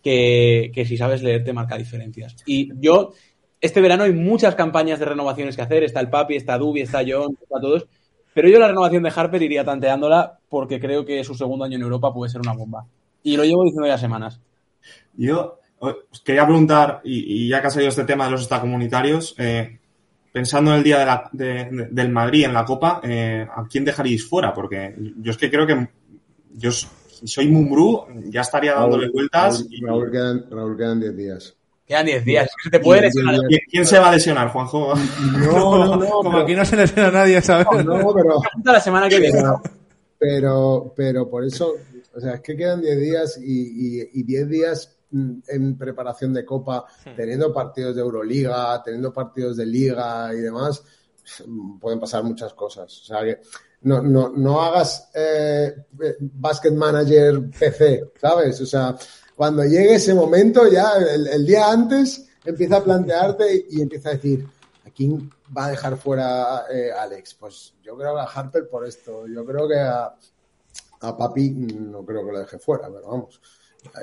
que, que si sabes leer te marca diferencias. Y yo, este verano hay muchas campañas de renovaciones que hacer, está el Papi, está Dubi, está John, está todos, pero yo la renovación de Harper iría tanteándola porque creo que su segundo año en Europa puede ser una bomba. Y lo llevo diciendo ya semanas. Yo os quería preguntar, y, y ya que ha salido este tema de los extracomunitarios, eh, pensando en el día de la- de- de- del Madrid en la Copa, eh, ¿a quién dejaríais fuera? Porque yo es que creo que yo si soy Mumbrú, ya estaría dándole vueltas. Raúl, y- Raúl quedan, Raúl quedan 10 días. Quedan 10 días, te puede lesionar. ¿Quién, quién se va a lesionar, Juanjo? No, no, no. Como pero- aquí no se lesiona a nadie, ¿sabes? no, pero, Hasta la semana que viene. pero, pero, pero por eso, o sea, es que quedan 10 días y, y, y 10 días mm, en preparación de Copa, teniendo partidos de Euroliga, teniendo partidos de Liga y demás, pueden pasar muchas cosas. O sea, que no, no, no hagas eh, eh, Basket Manager PC, ¿sabes? O sea, cuando llegue ese momento, ya el, día antes, empieza a plantearte y, y empieza a decir, ¿a quién va a dejar fuera eh, Alex? Pues yo creo que a Harper por esto. Yo creo que a, a Papi no creo que lo deje fuera, pero vamos.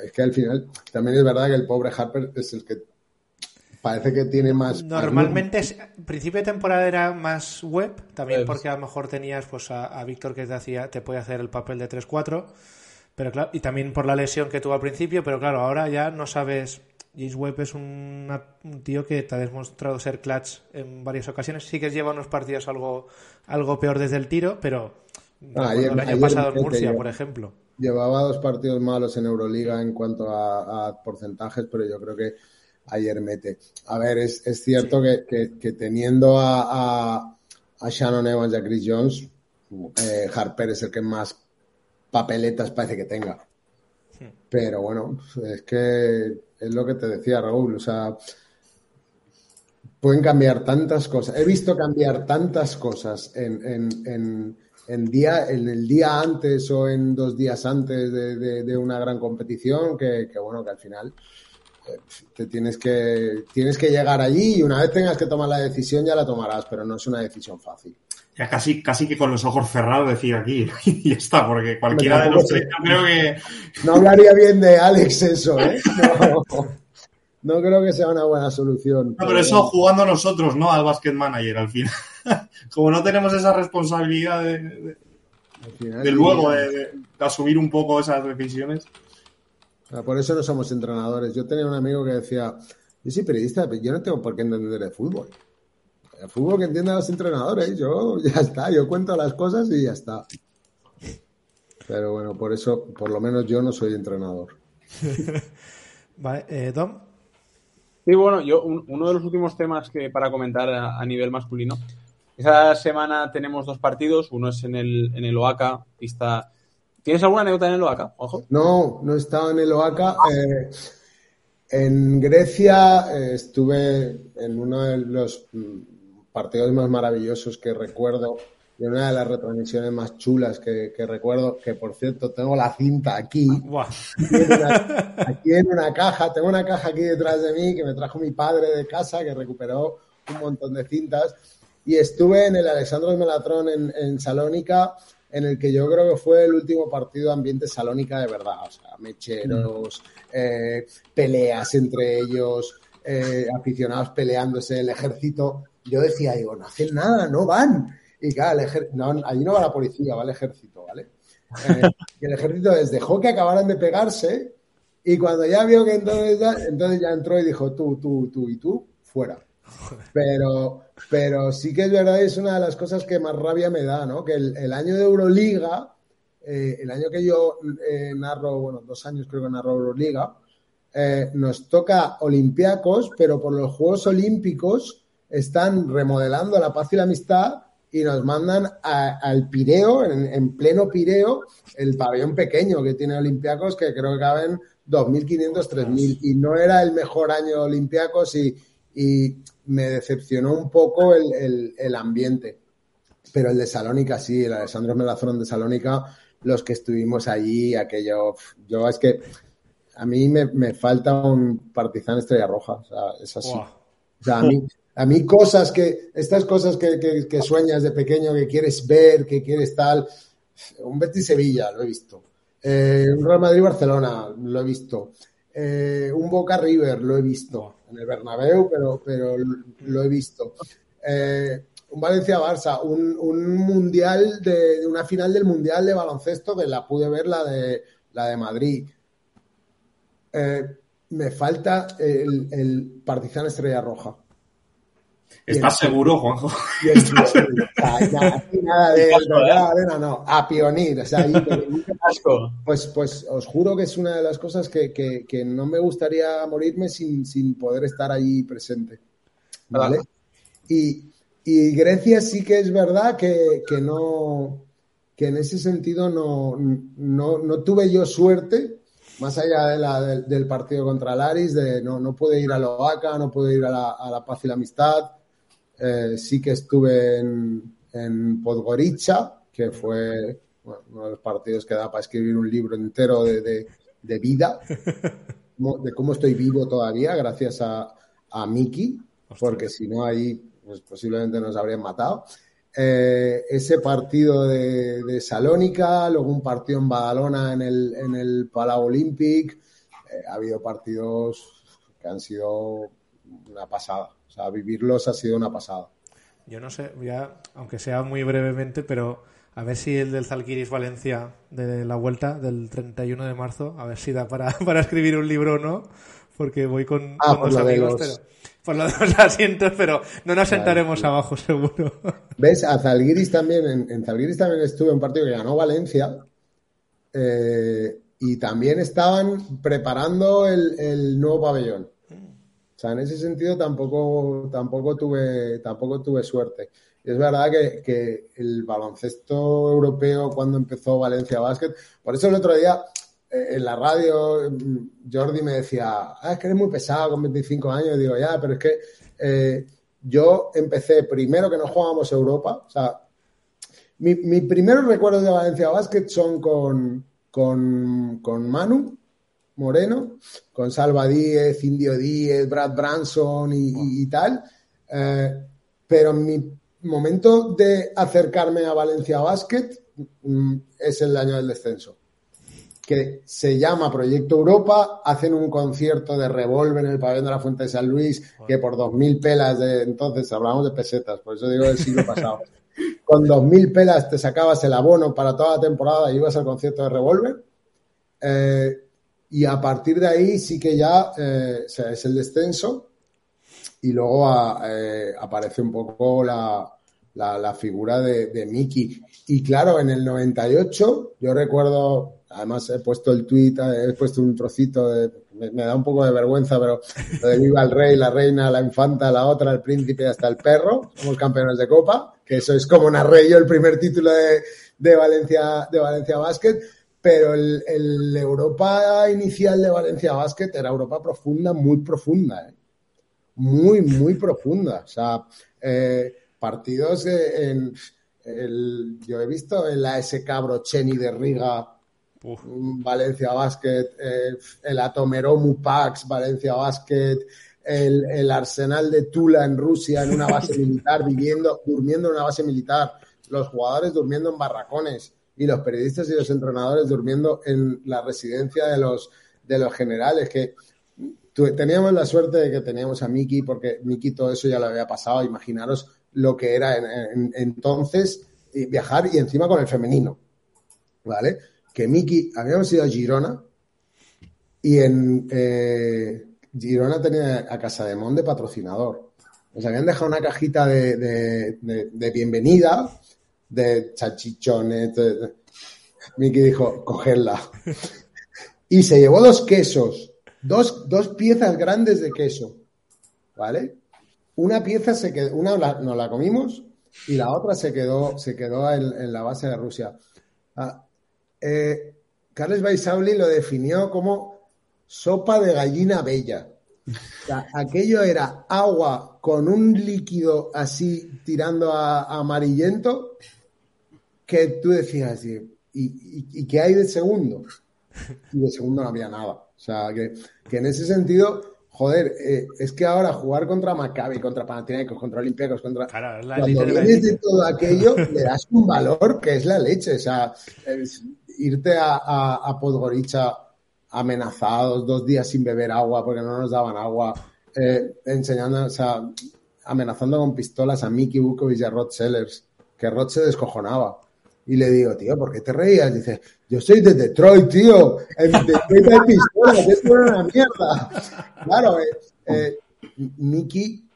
Es que al final también es verdad que el pobre Harper es el que parece que tiene más. Normalmente, es- principio de temporada era más web, también Pues- porque a lo mejor tenías pues a, a Víctor que te hacía, te puede hacer el papel de 3-4, pero claro, y también por la lesión que tuvo al principio, pero claro, ahora ya no sabes. James Webb es un tío que te ha demostrado ser clutch en varias ocasiones. Sí que lleva unos partidos algo, algo peor desde el tiro, pero recuerdo ayer- el año ayer pasado en Murcia, yo- por ejemplo. Llevaba dos partidos malos en Euroliga en cuanto a, a porcentajes, pero yo creo que ayer mete. A ver, es, es cierto que, que- que teniendo a, a, a Shannon Evans y a Chris Jones, eh, Harper es el que más papeletas parece que tenga. Pero bueno, es que es lo que te decía Raúl, o sea, pueden cambiar tantas cosas. He visto cambiar tantas cosas en, en- en- en día, en el día antes o en dos días antes de, de- de una gran competición que, que, bueno, que al final te tienes que, tienes que llegar allí y una vez tengas que tomar la decisión ya la tomarás, pero no es una decisión fácil. Ya casi, casi que con los ojos cerrados decir aquí y ya está, porque cualquiera de los tres yo creo que No hablaría bien de Alex eso, ¿eh? No, no creo que sea una buena solución. No, pero eso jugando nosotros, ¿no? Al basket manager al final. Como no tenemos esa responsabilidad de, luego de, de- de asumir un poco esas decisiones. Por eso no somos entrenadores. Yo tenía un amigo que decía, yo soy periodista, pero yo no tengo por qué entender de fútbol. El fútbol que entiendan los entrenadores, yo ya está, yo cuento las cosas y ya está. Pero bueno, por eso, por lo menos yo no soy entrenador. Vale, eh, Dom, Sí, bueno, yo un- uno de los últimos temas que para comentar a, a nivel masculino. Esa semana tenemos dos partidos, uno es en el, en el OACA, pista. ¿Tienes alguna anécdota en el OACA? Ojo. No, no he estado en el OACA. Eh, en Grecia eh, estuve en uno de los mm, partidos más maravillosos que recuerdo y una de las retransmisiones más chulas que, que recuerdo, que por cierto tengo la cinta aquí, buah, aquí en, una, aquí en una caja, tengo una caja aquí detrás de mí que me trajo mi padre de casa, que recuperó un montón de cintas, y estuve en el Alexandros Melatrón en, en Salónica, en el que yo creo que fue el último partido de ambiente Salónica de verdad, o sea, mecheros, eh, peleas entre ellos, eh, aficionados peleándose, el ejército, yo decía, digo, no hacen nada, no van. Y claro, el ejer- no, allí no va la policía, va el ejército, ¿vale? Eh, y el ejército les dejó que acabaran de pegarse y cuando ya vio que entonces ya, entonces ya entró y dijo tú, tú, tú y tú, fuera. Pero, pero sí que es verdad, es una de las cosas que más rabia me da, ¿no? Que el, año de Euroliga, eh, el año que yo eh, narro, bueno, dos años creo que narro Euroliga, eh, nos toca Olympiacos, pero por los Juegos Olímpicos están remodelando la paz y la amistad y nos mandan al Pireo, en, en pleno Pireo, el pabellón pequeño que tiene Olympiacos, que creo que caben 2.500, 3.000. Y no era el mejor año Olympiacos y, y me decepcionó un poco el, el- el ambiente. Pero el de Salónica sí, el Alessandro Melazón de Salónica, los que estuvimos allí, aquello, yo es que a mí me, me falta un Partizan Estrella Roja, o sea, es así. O sea, a mí, a mí cosas que, estas cosas que, que- que sueñas de pequeño, que quieres ver, que quieres tal, un Betis Sevilla, lo he visto. Eh, un Real Madrid Barcelona, lo he visto. Eh, un Boca River, lo he visto. En el Bernabéu, pero, pero lo he visto. Eh, un Valencia Barça, un, un mundial de, de una final del mundial de baloncesto que la pude ver la de la de Madrid. Eh, me falta el, el Partizan Estrella Roja. ¿Estás seguro, Juanjo? Y el aquí nada de, la no, a Pionir. O sea, pues, pues os juro que es una de las cosas que, que- que no me gustaría morirme sin, sin poder estar allí presente. ¿Vale? Y, y Grecia sí que es verdad que, que no que en ese sentido no, no, no tuve yo suerte, más allá de la, del, del partido contra Laris, de no, no pude ir a Loaca, no pude ir a la, a la Paz y la Amistad. Eh, sí que estuve en, en Podgorica, que fue bueno, uno de los partidos que da para escribir un libro entero de, de- de vida, de cómo estoy vivo todavía, gracias a, a Miki, porque si no ahí pues, posiblemente nos habrían matado. Eh, ese partido de, de Salónica, luego un partido en Badalona en el, en el Palau Olympic. Eh, ha habido partidos que han sido una pasada. O sea, vivirlos ha sido una pasada. Yo no sé, ya, aunque sea muy brevemente, pero a ver si el del Zalgiris Valencia de la vuelta del 31 de marzo, a ver si da para, para escribir un libro o no, porque voy con, Ah, con dos amigos, los- pero por lo de los asientos, pero no nos sentaremos abajo seguro. ¿Ves? A Zalgiris también, en, en Zalgiris también estuve en un partido que ganó Valencia eh, y también estaban preparando el, el nuevo pabellón. O sea, en ese sentido tampoco, tampoco, tuve, tampoco tuve suerte. Es verdad que, que el baloncesto europeo cuando empezó Valencia Basket, por eso el otro día eh, en la radio mm, Jordi me decía, ah, es que eres muy pesado con 25 años. Y digo, ya, pero es que eh, yo empecé primero que no jugábamos Europa. O sea, mi, mis primeros recuerdos de Valencia Basket son con, con, con Manu Moreno, con Salva Díez, Indio Díez, Brad Branson y, y- y tal. Eh, pero mi momento de acercarme a Valencia Basket mm, es el año del descenso que se llama Proyecto Europa, hacen un concierto de Revolver en el pabellón de la Fuente de San Luis, que por 2.000 pelas de entonces, hablamos de pesetas, por eso digo del siglo pasado, con 2.000 pelas te sacabas el abono para toda la temporada y ibas al concierto de Revolver. Eh, y a partir de ahí sí que ya eh, es el descenso y luego a- eh, aparece un poco la, la, figura de, de Mickey. Y claro, en el 98, yo recuerdo, además he puesto el tweet, he puesto un trocito, de, me, da un poco de vergüenza, pero lo de viva el rey, la reina, la infanta, la otra, el príncipe hasta el perro, somos campeones de copa, que eso es como narré yo el primer título de, de Valencia, de Valencia Basket. Pero el, el Europa inicial de Valencia Basket era Europa profunda, muy profunda. ¿eh? muy, muy profunda. O sea, eh, partidos en, el, yo he visto en la SK Brocheni de Riga, mm, Valencia Basket, eh, el Atomeromu Pax, Valencia Basket, el, el Arsenal de Tula en Rusia, en una base militar, viviendo, durmiendo en una base militar, los jugadores durmiendo en barracones y los periodistas y los entrenadores durmiendo en la residencia de los, de los generales, que teníamos la suerte de que teníamos a Miki, porque Miki todo eso ya lo había pasado. Imaginaros lo que era en, en- entonces viajar y encima con el femenino. ¿Vale? Que Miki, habíamos ido a Girona y en eh, Girona tenía a Casa de Mon de patrocinador. Nos habían dejado una cajita de- de bienvenida, de chachichones. Miki dijo, cogerla. Y se llevó dos quesos, dos, dos piezas grandes de queso, ¿vale? Una pieza se quedó, una nos la comimos y la otra se quedó, se quedó en, en la base de Rusia. Ah, eh, Carles Baisauli lo definió como sopa de gallina bella. O sea, aquello era agua con un líquido así tirando a, a amarillento que tú decías, ¿y, y, y qué hay de segundo? y de segundo no había nada. O sea, que, que en ese sentido, joder, eh, es que ahora jugar contra Maccabi, contra Panathinaikos, contra Olympiacos, contra... Claro, es la Cuando de vienes de todo aquello, le das un valor que es la leche. O sea, es irte a, a, a Podgorica amenazados, dos días sin beber agua porque no nos daban agua, eh, enseñando, o sea, amenazando con pistolas a Mickey Bukovic y a Rod Sellers, que Rod se descojonaba. Y le digo, tío, ¿por qué te reías? Dice, yo soy de Detroit, tío. En Detroit hay pistolas, una mierda. Claro, eh, eh, Mickey,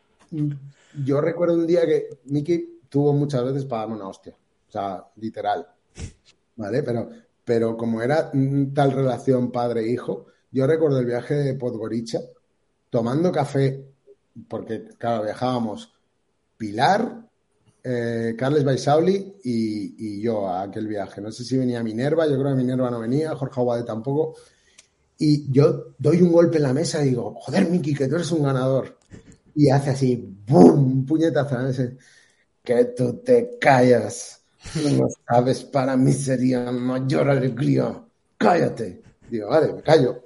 yo recuerdo un día que Mickey tuvo muchas veces para darme una hostia. O sea, literal. ¿Vale? Pero, pero como era tal relación padre-hijo, yo recuerdo el viaje de Podgorica tomando café, porque, claro, viajábamos Pilar, eh, Carles Baisauli y, y yo a aquel viaje. No sé si venía Minerva, yo creo que Minerva no venía, Jorge Aguade tampoco. Y yo doy un golpe en la mesa y digo, joder, Miki, que tú eres un ganador. Y hace así, ¡bum! Un puñetazo. que tú te callas. Tú no sabes, para mí sería mayor alegría. Cállate. Digo, vale, me callo.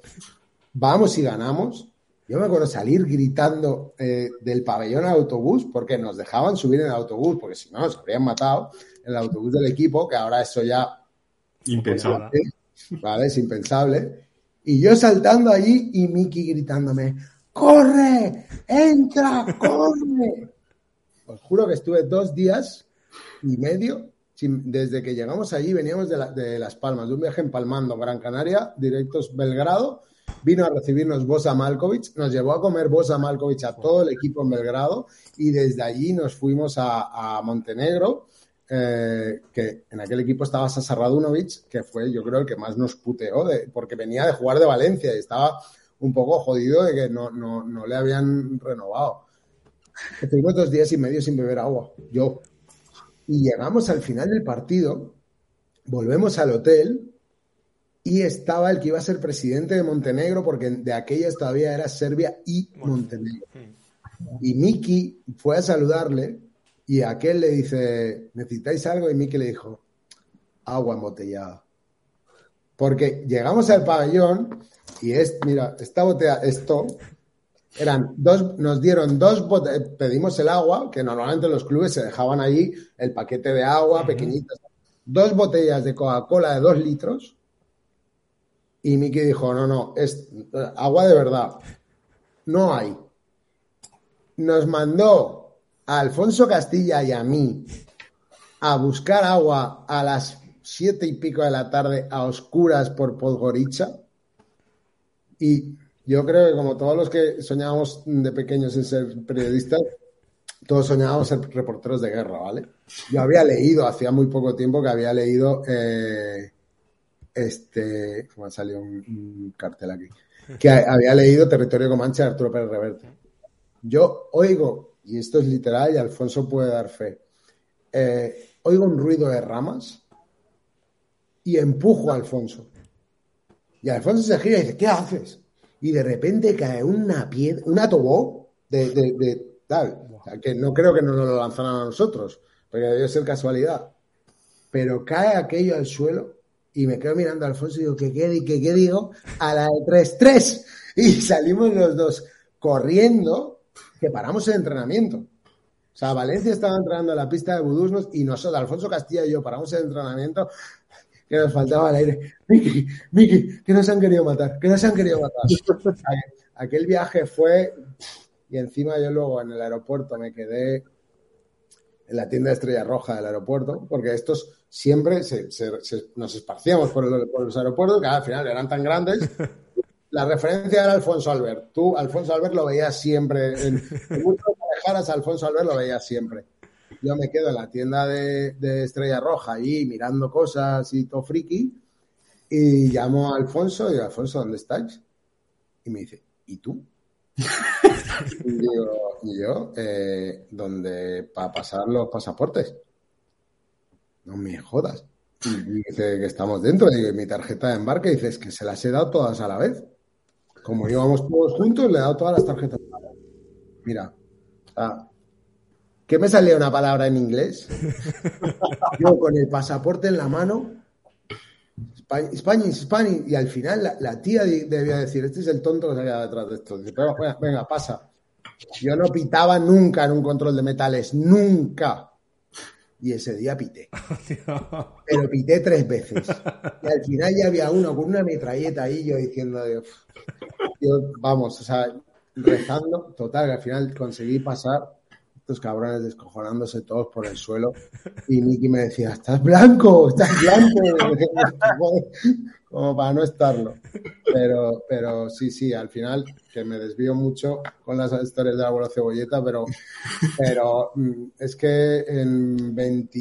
Vamos y ganamos. Yo me acuerdo salir gritando eh, del pabellón al autobús porque nos dejaban subir en el autobús, porque si no nos habrían matado en el autobús del equipo, que ahora eso ya Impensable. ¿vale? Es impensable. Y yo saltando allí y Miki gritándome, ¡corre! ¡Entra! ¡corre! Os juro que estuve dos días y medio, desde que llegamos allí, veníamos de, la- de Las Palmas, de un viaje empalmando Gran Canaria, directos Belgrado, vino a recibirnos Bosa Malkovich, nos llevó a comer Bosa Malkovich a todo el equipo en Belgrado y desde allí nos fuimos a, a Montenegro, eh, que en aquel equipo estaba Sasa Radunovic, que fue yo creo el que más nos puteó, de- porque venía de jugar de Valencia y estaba un poco jodido de que no, no, no le habían renovado. Estuvimos dos días y medio sin beber agua, yo. Y llegamos al final del partido, volvemos al hotel y estaba el que iba a ser presidente de Montenegro, porque de aquellas todavía era Serbia y Montenegro. Y Miki fue a saludarle y aquel le dice, ¿necesitáis algo? Y Miki le dijo, agua embotellada. Porque llegamos al pabellón y es, mira, esta botella, esto, eran dos, nos dieron dos botellas, pedimos el agua, que normalmente los clubes se dejaban allí el paquete de agua pequeñitas, dos botellas de Coca-Cola de dos litros. Y Miki dijo, no, no, es eh, agua de verdad. No hay. Nos mandó a Alfonso Castilla y a mí a buscar agua a las siete y pico de la tarde a oscuras por Podgorica. Y yo creo que como todos los que soñábamos de pequeños en ser periodistas, todos soñábamos ser reporteros de guerra, ¿vale? Yo había leído, hacía muy poco tiempo que había leído, eh, este, me ha salido un, cartel aquí, que había leído Territorio Comanche de Arturo Pérez Reverte. Yo oigo, y esto es literal y Alfonso puede dar fe, eh, oigo un ruido de ramas y empujo a Alfonso. Y Alfonso se gira y dice, ¿qué haces? Y de repente cae una piedra, un atobó de, tal. Que no creo que nos lo lanzaran a nosotros, porque debió ser casualidad. Pero cae aquello al suelo y me quedo mirando a Alfonso y digo, ¿qué, qué, qué, qué digo? A la de 3-3. Y salimos los dos corriendo, que paramos el entrenamiento. O sea, Valencia estaba entrenando en la pista de Budusnos y nosotros, Alfonso Castilla y yo, paramos el entrenamiento que nos faltaba el aire. Miki, Miki, que nos han querido matar, que nos han querido matar. Aquel- viaje fue, y encima yo luego en el aeropuerto me quedé en la tienda de Estrella Roja del aeropuerto, porque estos siempre se- se- se- nos esparcíamos por, el- por los aeropuertos, que al final eran tan grandes. La referencia era Alfonso Albert. Tú, Alfonso Albert, lo veías siempre. En, en parejaras, Alfonso Albert lo veías siempre. Yo me quedo en la tienda de, de Estrella Roja allí mirando cosas y todo friki. Y llamo a Alfonso y digo, Alfonso, ¿dónde estás? Y me dice, ¿y tú? y digo, y yo, eh, ¿dónde para pasar los pasaportes? No me jodas. Y dice que estamos dentro, y mi tarjeta de embarque, y dices que se las he dado todas a la vez. Como íbamos todos juntos, le he dado todas las tarjetas. Mira, o sea, ¿qué me salía una palabra en inglés? Yo con el pasaporte en la mano, Spa- Spanish, Spanish, y al final la, la tía debía decir, este es el tonto que se ha detrás de esto. Dice, "Pero, venga, venga, pasa. Yo no pitaba nunca en un control de metales, nunca. Y ese día pité. Pero pité tres veces. Y al final ya había uno con una metralleta ahí, yo diciendo, yo, vamos, o sea, rezando, total, que al final conseguí pasar, estos cabrones descojonándose todos por el suelo, y Miki me decía, estás blanco, estás blanco, como para no estarlo. Pero, pero sí, sí, al final, que me desvío mucho con las historias de la bola cebolleta, pero, pero mm, es que en 20,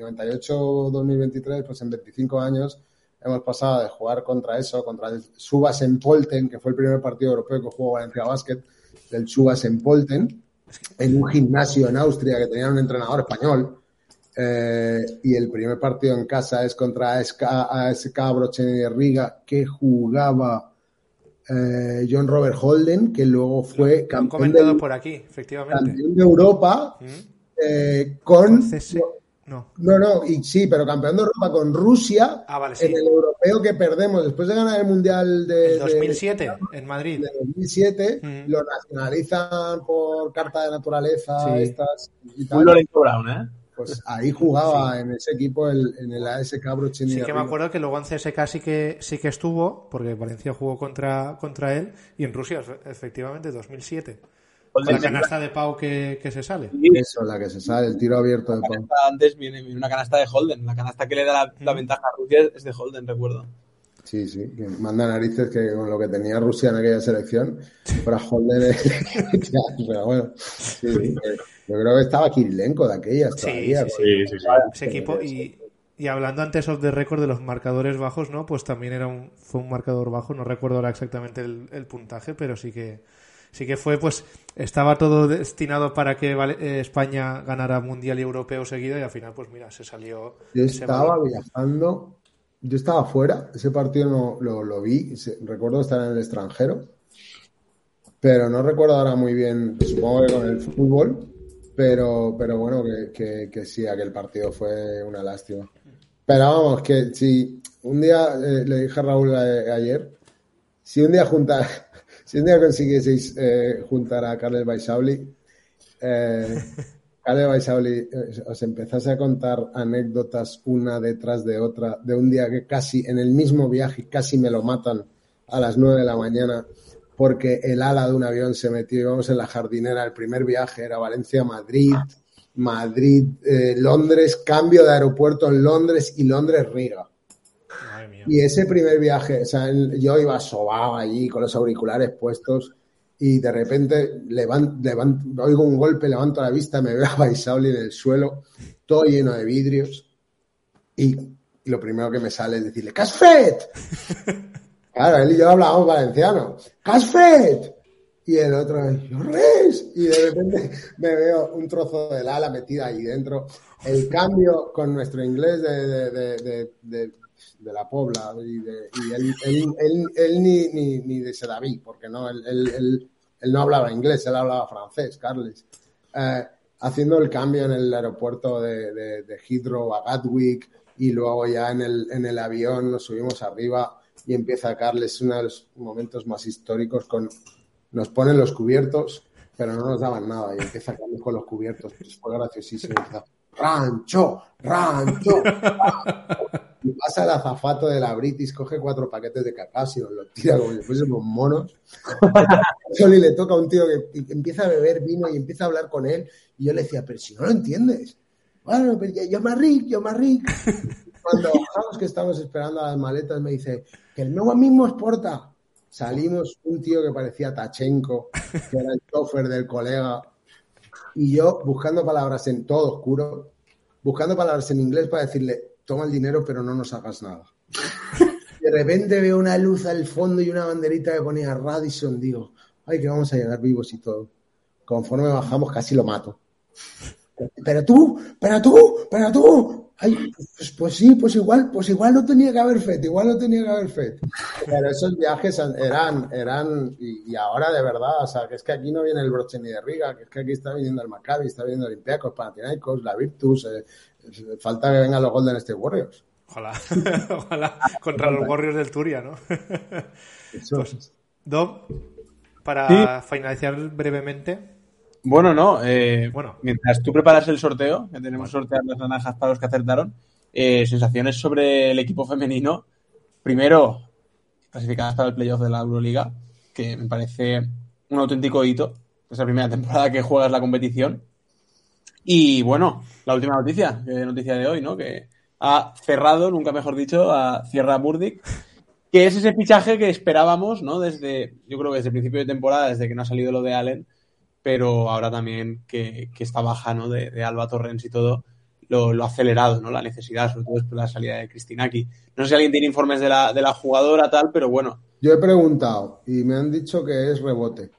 98-2023, pues en 25 años, hemos pasado de jugar contra eso, contra el Subas en Polten, que fue el primer partido europeo que jugó Valencia Basket, del Subas en Polten, en un gimnasio en Austria que tenía un entrenador español. Eh, y el primer partido en casa es contra ASK, ASK Brochen Riga, que jugaba eh, John Robert Holden, que luego fue campeón de, por aquí, efectivamente. campeón de Europa eh, con... No. No, no, y sí, pero campeón de Europa con Rusia Ah, vale, sí. en el europeo que perdemos después de ganar el Mundial de, El de- 2007, en Madrid. de 2007, Mm. lo nacionalizan por carta de naturaleza, Sí. estas y Un tal. Lorenzo Brown, ¿eh? Pues ahí jugaba en ese equipo, el- en el ASK Brochen Sí que me acuerdo que luego en CSK sí que, sí que estuvo, porque Valencia jugó contra, contra él, y en Rusia, efe- efectivamente, 2007. La canasta de Pau que, que se sale. Eso, la que se sale, el tiro abierto de Pau. canasta antes viene, una canasta de Holden. La canasta que le da la, la ventaja a Rusia es de Holden, recuerdo. Sí, sí, que manda narices que con lo que tenía Rusia en aquella selección, para Holden. Pero bueno, sí, yo creo que estaba Kirilenko de aquellas Sí, todavía. sí, sí. Sí, sí, sí. Ese equipo, y, y hablando antes of the record de los marcadores bajos, ¿no? Pues también era un, fue un marcador bajo, no recuerdo ahora exactamente el, el puntaje, pero sí que sí que fue, pues, estaba todo destinado para que eh, España ganara mundial y europeo seguido, y al final, pues mira, se salió. Yo estaba viajando yo estaba fuera, ese partido no lo, lo vi, recuerdo estar en el extranjero, pero no recuerdo ahora muy bien, supongo que con el fútbol, pero, pero bueno, que, que, que sí, aquel partido fue una lástima. Pero vamos, que si un día, eh, le dije a Raúl a- ayer, si un día juntar, si un día consiguieseis eh, juntar a Carles Baisauli, eh, Carles Baisauli eh, os empezase a contar anécdotas una detrás de otra, de un día que casi en el mismo viaje casi me lo matan a las 9 de la mañana porque el ala de un avión se metió, íbamos en la jardinera, el primer viaje era Valencia-Madrid, Madrid-Londres, cambio de aeropuerto en Londres y Londres-Riga. Madre mía. Y ese primer viaje, o sea, yo iba sobado allí con los auriculares puestos y de repente oigo un golpe, levanto la vista, me veo a Baisauli en el suelo, todo lleno de vidrios y, lo primero que me sale es decirle ¡Que has fet?". Claro, él y yo hablábamos valenciano. ¡Que has fet?". Y el otro, yo res. Y de repente me veo un trozo del ala metida ahí dentro. El cambio con nuestro inglés de, de, de, de- de- la Pobla. Y, de- él, él- él- él ni, ni, ni de Sedaví, porque no, él, no hablaba inglés, él hablaba francés, Carles. Eh, haciendo el cambio en el aeropuerto de, de, de Heathrow a Gatwick y luego ya en el, en el avión nos subimos arriba y empieza Carles, uno de los momentos más históricos con nos ponen los cubiertos, pero no nos daban nada. Y empieza Carlos con los cubiertos. Pues fue graciosísimo. Empieza, rancho, rancho. Y pasa el azafato de la British, coge cuatro paquetes de cacao y nos los tira como si fuésemos monos. Solo y le toca a un tío que empieza a beber vino y empieza a hablar con él. Y yo le decía, pero si no lo entiendes. Bueno, pero yo más rico, yo más rico. Cuando bajamos que estamos esperando a las maletas, me dice que el nuevo mismo exporta. Salimos un tío que parecía Tachenko, que era el chofer del colega, y yo buscando palabras en todo oscuro, buscando palabras en inglés para decirle, toma el dinero, pero no nos hagas nada. De repente veo una luz al fondo y una banderita que ponía Radisson, digo, ay, que vamos a llegar vivos y todo. Conforme bajamos, casi lo mato. Pero tú, pero tú, pero tú. Ay, pues, pues sí, pues igual, pues igual no tenía que haber fet, igual no tenía que haber fet. Pero esos viajes eran, eran, y, ahora de verdad, o sea, que es que aquí no viene el broche ni de Riga, que es que aquí está viniendo el Maccabi, está viniendo Olympiacos, Panathinaikos, la Virtus, eh, falta que vengan los Golden State Warriors. Ojalá, ojalá contra los Warriors del Turia, ¿no? Eso. Pues, Dom, para finalizar brevemente, Bueno, no. eh, Bueno. Mientras tú preparas el sorteo, que tenemos que sortear las naranjas para los que acertaron, eh, sensaciones sobre el equipo femenino. Primero, clasificadas para el playoff de la Euroliga, que me parece un auténtico hito. Es la primera temporada que juegas la competición. Y bueno, la última noticia, que noticia de hoy, ¿no? Que ha cerrado, nunca mejor dicho, a Sierra Burdick, que es ese fichaje que esperábamos, ¿no? Desde, yo creo que desde el principio de temporada, desde que no ha salido lo de Allen, pero ahora también que, que esta baja, ¿no? De, Alba Torrens y todo, lo, lo ha acelerado, ¿no? La necesidad, sobre todo después de la salida de Cristinaki. No sé si alguien tiene informes de la, de la jugadora, tal, pero bueno. Yo he preguntado y me han dicho que es rebote.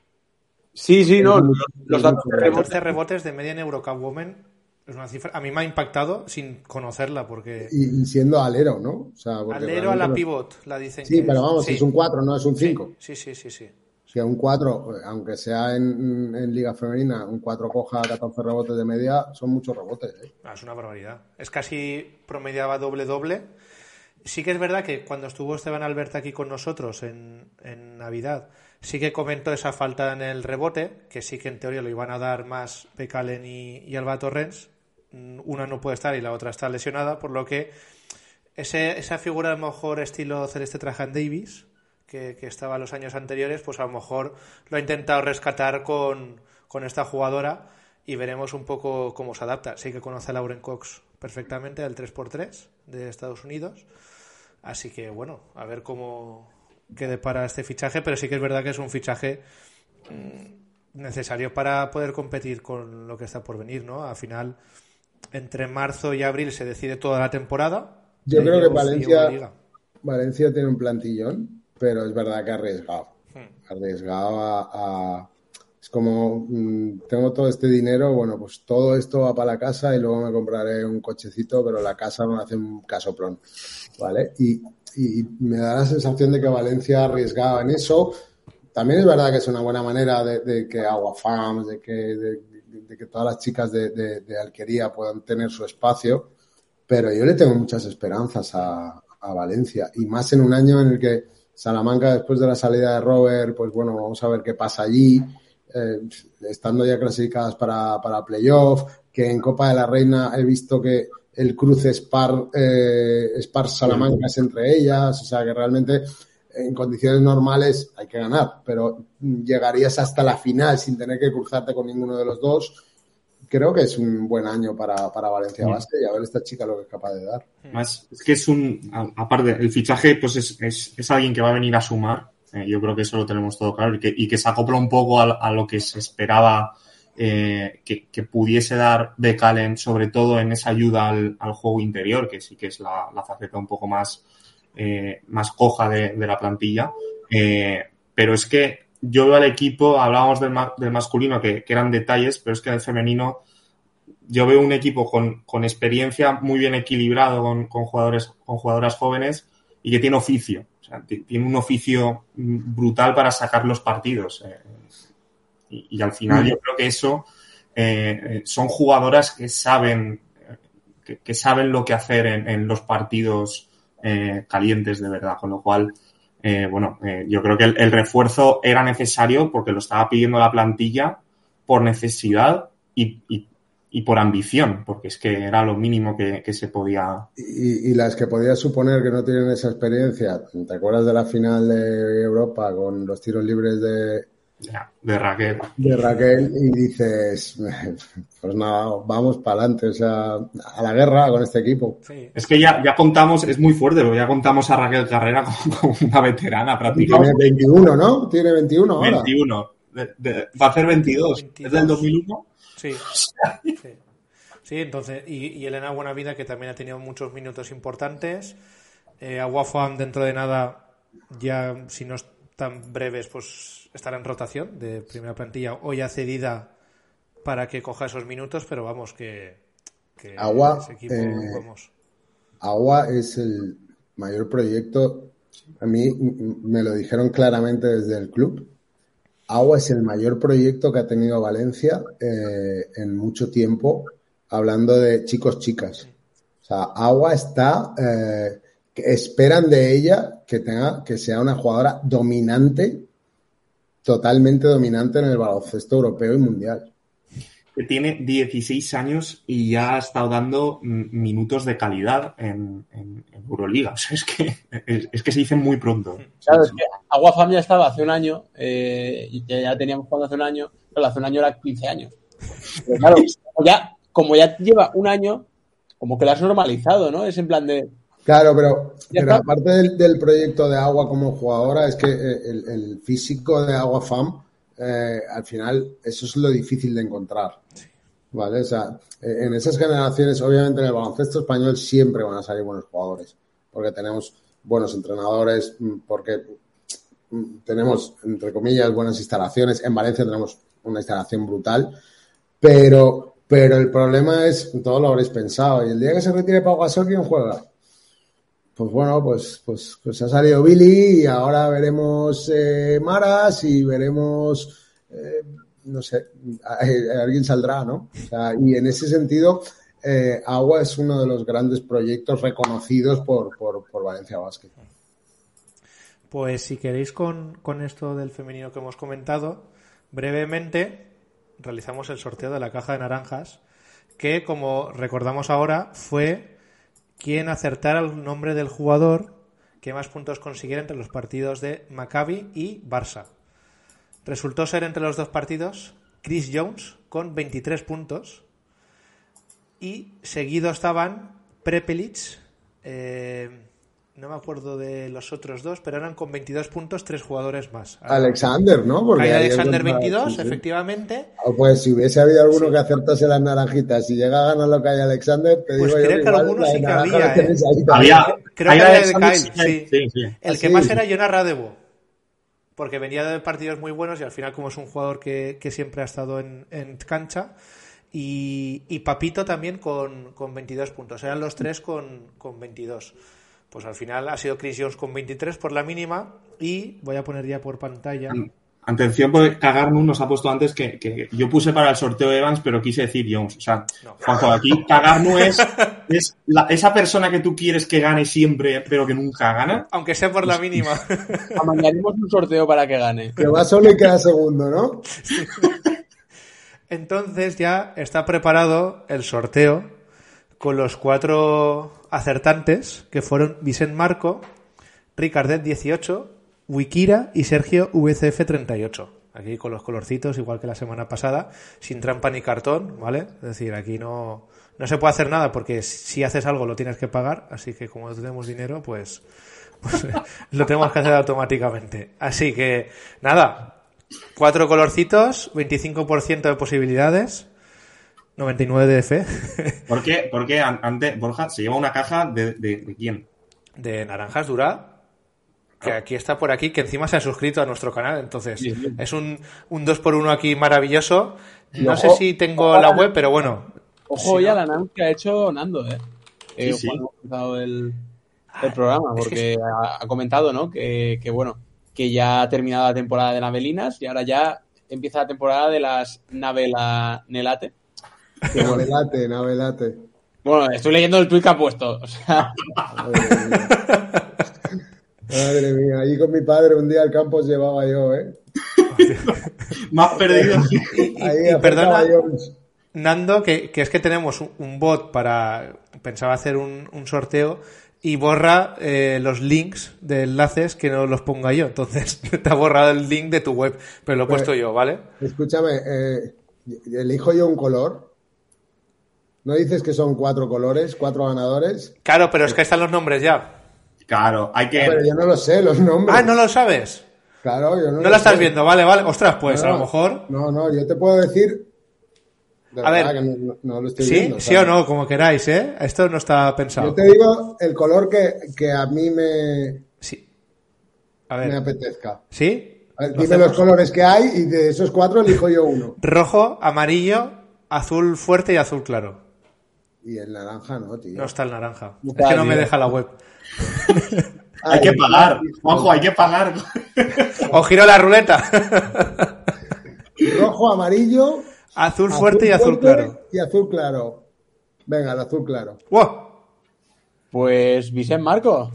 Sí, sí, no, los, los datos de rebote 14 rebotes de media en Eurocup Women es una cifra. A mí me ha impactado sin conocerla, porque Y, y siendo alero, ¿no? O sea, porque alero a la pivot la dicen Sí, que pero vamos, sí. es un 4, no es un Sí, 5. Sí, sí, sí, sí. Que un 4, aunque sea en, en Liga Femenina, un 4 coja 14 rebotes de media, son muchos rebotes. ¿eh? Ah, es una barbaridad. Es casi promediaba doble-doble. Sí que es verdad que cuando estuvo Esteban Alberta aquí con nosotros en, en Navidad, sí que comentó esa falta en el rebote, que sí que en teoría lo iban a dar más Pecalen y, y Alba Torrens. Mm, Una no puede estar y la otra está lesionada, por lo que ese, esa figura a lo mejor estilo Celeste Trajan Davis, que, que estaba los años anteriores, pues a lo mejor lo ha intentado rescatar con, con esta jugadora y veremos un poco cómo se adapta. Sí que conoce a Lauren Cox perfectamente, al 3x3 de Estados Unidos. Así que bueno, a ver cómo quede para este fichaje, pero sí que es verdad que es un fichaje mm, necesario para poder competir con lo que está por venir, ¿no? Al final, entre marzo y abril se decide toda la temporada. Yo creo que Valencia. Valencia tiene un plantillón, pero es verdad que ha arriesgado. Hmm. Arriesgado a, a- Es como, mm, tengo todo este dinero, bueno, pues todo esto va para la casa y luego me compraré un cochecito, pero la casa me hace un casoplón, ¿vale? Y, y me da la sensación de que Valencia arriesgaba en eso. También es verdad que es una buena manera de, que Agua Farms, de que, de, de que todas las chicas de, Alquería puedan tener su espacio, pero yo le tengo muchas esperanzas a, a Valencia y más en un año en el que Salamanca, después de la salida de Robert, pues bueno, vamos a ver qué pasa allí, eh, estando ya clasificadas para, para playoff, que en Copa de la Reina he visto que el cruce Spar, eh, Spar Salamanca es entre ellas, o sea que realmente en condiciones normales hay que ganar, pero llegarías hasta la final sin tener que cruzarte con ninguno de los dos. Creo que es un buen año para, para Valencia Basket y a ver esta chica lo que es capaz de dar. Además, es que es un. Aparte, el fichaje, pues es, es, es alguien que va a venir a sumar. Eh, yo creo que eso lo tenemos todo claro y que, y que se acopla un poco a, a lo que se esperaba eh, que, que pudiese dar de Calen, sobre todo en esa ayuda al, al juego interior, que sí que es la, la faceta un poco más, eh, más coja de, de la plantilla. Eh, pero es que yo veo al equipo, hablábamos del, ma- del masculino, que, que eran detalles, pero es que del femenino yo veo un equipo con, con experiencia muy bien equilibrado con, con jugadores, con jugadoras jóvenes y que tiene oficio. O sea, ti- tiene un oficio brutal para sacar los partidos. eh, y, y al final yo creo que eso eh, eh, son jugadoras que saben, que, que saben lo que hacer en, en los partidos eh, calientes de verdad. Con lo cual, eh, bueno, yo creo que el, el refuerzo era necesario porque lo estaba pidiendo la plantilla por necesidad y, y- y por ambición, porque es que era lo mínimo que, que se podía. Y, y las que podías suponer que no tienen esa experiencia, ¿te acuerdas de la final de Europa con los tiros libres de, De, Raquel. de Raquel y dices, pues nada, vamos para adelante, o sea, a la guerra con este equipo. Sí. Es que ya, ya contamos, es muy fuerte, pero ya contamos a Raquel Carrera como, una veterana prácticamente. Tiene 21, ¿no? Tiene 21 ahora. 21. De- de- va a hacer 22. 22. ¿Es del 2001? Sí. sí. Sí, entonces, y, y Elena Buenavida, que también ha tenido muchos minutos importantes. Eh, Aguafam, dentro de nada, ya si no están breves, pues estará en rotación de primera plantilla o ya cedida para que coja esos minutos, pero vamos, que, que Agua, ese equipo, eh, vamos. Agua es el mayor proyecto. A mí me lo dijeron claramente desde el club. Agua es el mayor proyecto que ha tenido Valencia eh, en mucho tiempo, hablando de chicos chicas. O sea, Agua está eh, que esperan de ella que tenga que sea una jugadora dominante, totalmente dominante en el baloncesto europeo y mundial. Que tiene 16 años y ya ha estado dando minutos de calidad en, en- en Euroliga. O sea, es que, es, es que se dice muy pronto. Claro, es que Agua Fam ya estaba hace un año, eh, y ya, ya teníamos jugando hace un año, pero hace un año era 15 años. Pero claro, como ya, como ya lleva un año, como que lo has normalizado, ¿no? Es en plan de, Claro, pero, aparte del, del proyecto de Agua como jugadora, es que eh, el, el físico de Agua Fam, eh, al final, eso es lo difícil de encontrar. ¿Vale? O sea, eh, en esas generaciones, obviamente en el baloncesto español siempre van a salir buenos jugadores, porque tenemos buenos entrenadores, mm, porque mm, tenemos, entre comillas, buenas instalaciones. En Valencia tenemos una instalación brutal, pero, pero el problema es, todo lo habréis pensado, y el día que se retire Pau Gasol, ¿quién juega? Pues bueno, pues, pues, pues ha salido Billy y ahora veremos eh, Maras y veremos, eh, no sé, a- alguien saldrá, ¿no? O sea, y en ese sentido, eh, Agua es uno de los grandes proyectos reconocidos por, por, por Valencia Basket. Pues si queréis con, con esto del femenino que hemos comentado, brevemente realizamos el sorteo de la caja de naranjas, que como recordamos ahora fue quien acertara el nombre del jugador que más puntos consiguiera entre los partidos de Maccabi y Barça. Resultó ser entre los dos partidos Chris Jones con 23 puntos y seguido estaban Prepelic, eh, no me acuerdo de los otros dos, pero eran con 22 puntos tres jugadores más. Alexander, ¿no? Porque Alexander encuentra- 22, sí, sí. efectivamente. O Pues si hubiese habido alguno que acertase las naranjitas y llega a ganar lo que hay Alexander, te Pues digo yo creo que igual alguno la sí que había, ¿eh? ahí también. Había, Creo hay que era de Alexander, Kyle, sí. sí, sí. El Ah, que sí. más era Jonah Radebo. porque venía de partidos muy buenos y al final como es un jugador que, que siempre ha estado en, en cancha. Y, y Papito también con, con 22 puntos. Eran los tres con, con 22. Pues al final ha sido Chris Jones con 23 por la mínima y voy a poner ya por pantalla. Atención, porque Cagarnu nos ha puesto antes que, que yo puse para el sorteo de Evans, pero quise decir Jones. O sea, No. Juanjo, aquí Cagarnu es, es la- esa persona que tú quieres que gane siempre, pero que nunca gana. Aunque sea por la mínima. Mandaremos un sorteo para que gane. Que va solo y queda segundo, ¿no? Entonces ya está preparado el sorteo con los cuatro acertantes que fueron Vicent Marco, Ricardet 18, Wikira y Sergio VCF 38. Aquí con los colorcitos, igual que la semana pasada, sin trampa ni cartón, ¿vale? Es decir, aquí no, no se puede hacer nada porque si haces algo lo tienes que pagar, así que como tenemos dinero, pues, pues lo tenemos que hacer automáticamente. Así que, nada, cuatro colorcitos, 25% de posibilidades, 99 de fe, ¿Por qué? Porque an- antes, Borja, se lleva una caja de, de, de quién? de naranjas dura, que aquí está por aquí, que encima se ha suscrito a nuestro canal, entonces Sí, sí. es un, un 2x1 aquí maravilloso. No ojo- sé si tengo la web, pero bueno. Ojo Sí, ya ¿no? la NAM que ha hecho Nando, ¿eh? Eh, Sí, sí. cuando ha empezado el, el programa, es que porque ha, ha comentado, ¿no? Que, que, bueno, que ya ha terminado la temporada de Navelinas y ahora ya empieza la temporada de las Navela Nelate. Que, bueno, Navelate, navelate. bueno, estoy leyendo el tuit que ha puesto. O sea, Madre mía. Madre mía, allí con mi padre un día al campo os llevaba yo, ¿eh? Más perdido. Y, Ahí y perdona. Nando, que, que es que tenemos un, bot para. Pensaba hacer un, un sorteo y borra eh, los links de enlaces que no los ponga yo. Entonces, te ha borrado el link de tu web, pero lo he puesto yo, ¿vale? Escúchame, eh, elijo yo un color. ¿No dices que son cuatro colores, cuatro ganadores? Claro, pero es que están los nombres ya. Claro, hay que. Pero yo no lo sé, los nombres. Ah, no lo sabes. Claro, yo no No lo la estás sé. viendo, vale, vale. Ostras, pues No, a lo mejor. No, no, yo te puedo decir. De A verdad ver. que no, no- no lo estoy ¿Sí? viendo. ¿Sí o no? Como queráis, ¿eh? Esto no está Yo pensado. te digo el color que, que a mí me, Sí. A me ver. apetezca. ¿Sí? A ver, ¿Lo dime hacemos? los colores que hay y de esos cuatro elijo yo uno. Rojo, amarillo, azul fuerte y azul claro. Y el naranja no, tío. No está el naranja. No Es que no me deja la web. Hay que pagar. Juanjo, hay que pagar. O giro la ruleta. Rojo, amarillo, azul fuerte y azul claro. Y azul claro. Venga, el azul claro. ¡Wow! pues Vicent Marco.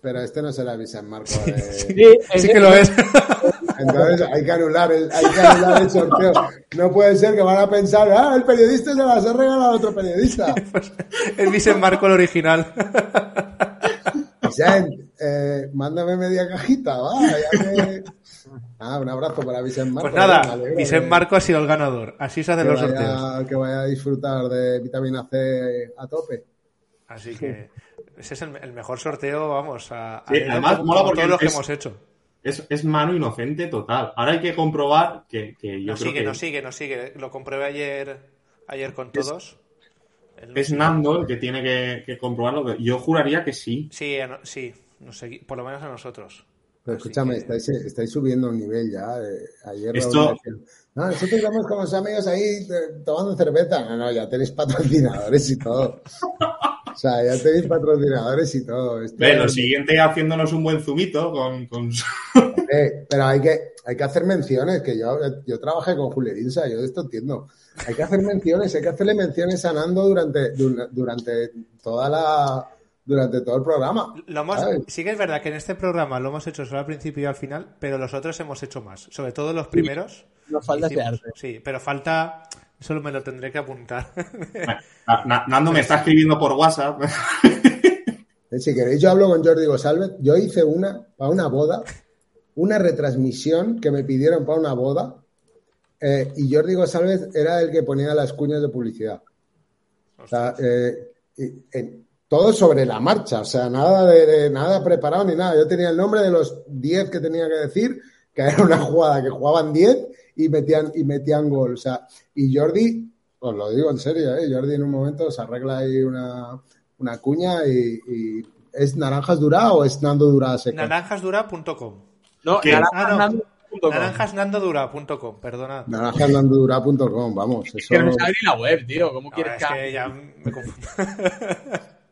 Pero este no será Vicent Marco. de- Sí que lo es. Entonces hay que anular el, hay que anular el sorteo. No puede ser que van a pensar, ah, el periodista se las ha regalado a otro periodista. el Vicent Marco el original. Vicent, eh, mándame media cajita, va. ya que- Ah, un abrazo para Vicent Marco. Pues nada, me alegro Vicent que- Marco ha sido el ganador. Así se hacen que los sorteos. que vaya a disfrutar de vitamina C a tope. Así que ese es el, el mejor sorteo, vamos, a, a Sí, dedo además mola porque todos los que es- hemos hecho. Es, es mano inocente total. Ahora hay que comprobar que, que yo Nos creo sigue, que nos sigue, nos sigue. Lo comprobé ayer, ayer con todos. Él nos es. Nando el que tiene que, que comprobarlo. Yo juraría que sí. Sí, no- sí, nos segui- por lo menos a nosotros. Pero escúchame, que- estáis, estáis subiendo un nivel ya. eh, ayer Esto- no, nosotros vamos con los amigos ahí eh, tomando cerveza. No, no, ya tenéis patrocinadores y todo. O sea, ya tenéis patrocinadores y todo. Esto- Ve, lo siguiente haciéndonos un buen zumito con, Eh, pero hay que, hay que hacer menciones, que yo, yo trabajé con Julio Insa, yo de esto entiendo. Hay que hacer menciones, hay que hacerle menciones a Nando durante, du- durante toda la durante todo el programa. Lo hemos- sí que es verdad que en este programa lo hemos hecho solo al principio y al final, pero los otros hemos hecho más. Sobre todo los primeros. Nos falta hicimos- arte. Sí, pero falta... Solo me lo tendré que apuntar. Na- Na- Nando me está escribiendo por WhatsApp. Si queréis, yo hablo con Jordi Gosalvez. Yo hice una para una boda, una retransmisión que me pidieron para una boda, eh, y Jordi Gosalvez era el que ponía las cuñas de publicidad. O sea, eh, todo sobre la marcha, o sea, nada de, de- nada preparado ni nada. Yo tenía el nombre de los 10 que tenía que decir, que era una jugada que jugaban 10 y metían, y metían gol. O sea, y Jordi, os lo digo en serio, ¿eh? Jordi en un momento se arregla ahí una, una cuña y, y ¿es naranjas dura o es Nando dura seca? Naranjasdura.com No, ¿Qué? naranjasnando.com. Naranjasnandodura.com, perdonad. Naranjandandura.com, vamos. Es Eso... que no me sale ni la web, tío. ¿Cómo quieres es que.? que ya me confundo.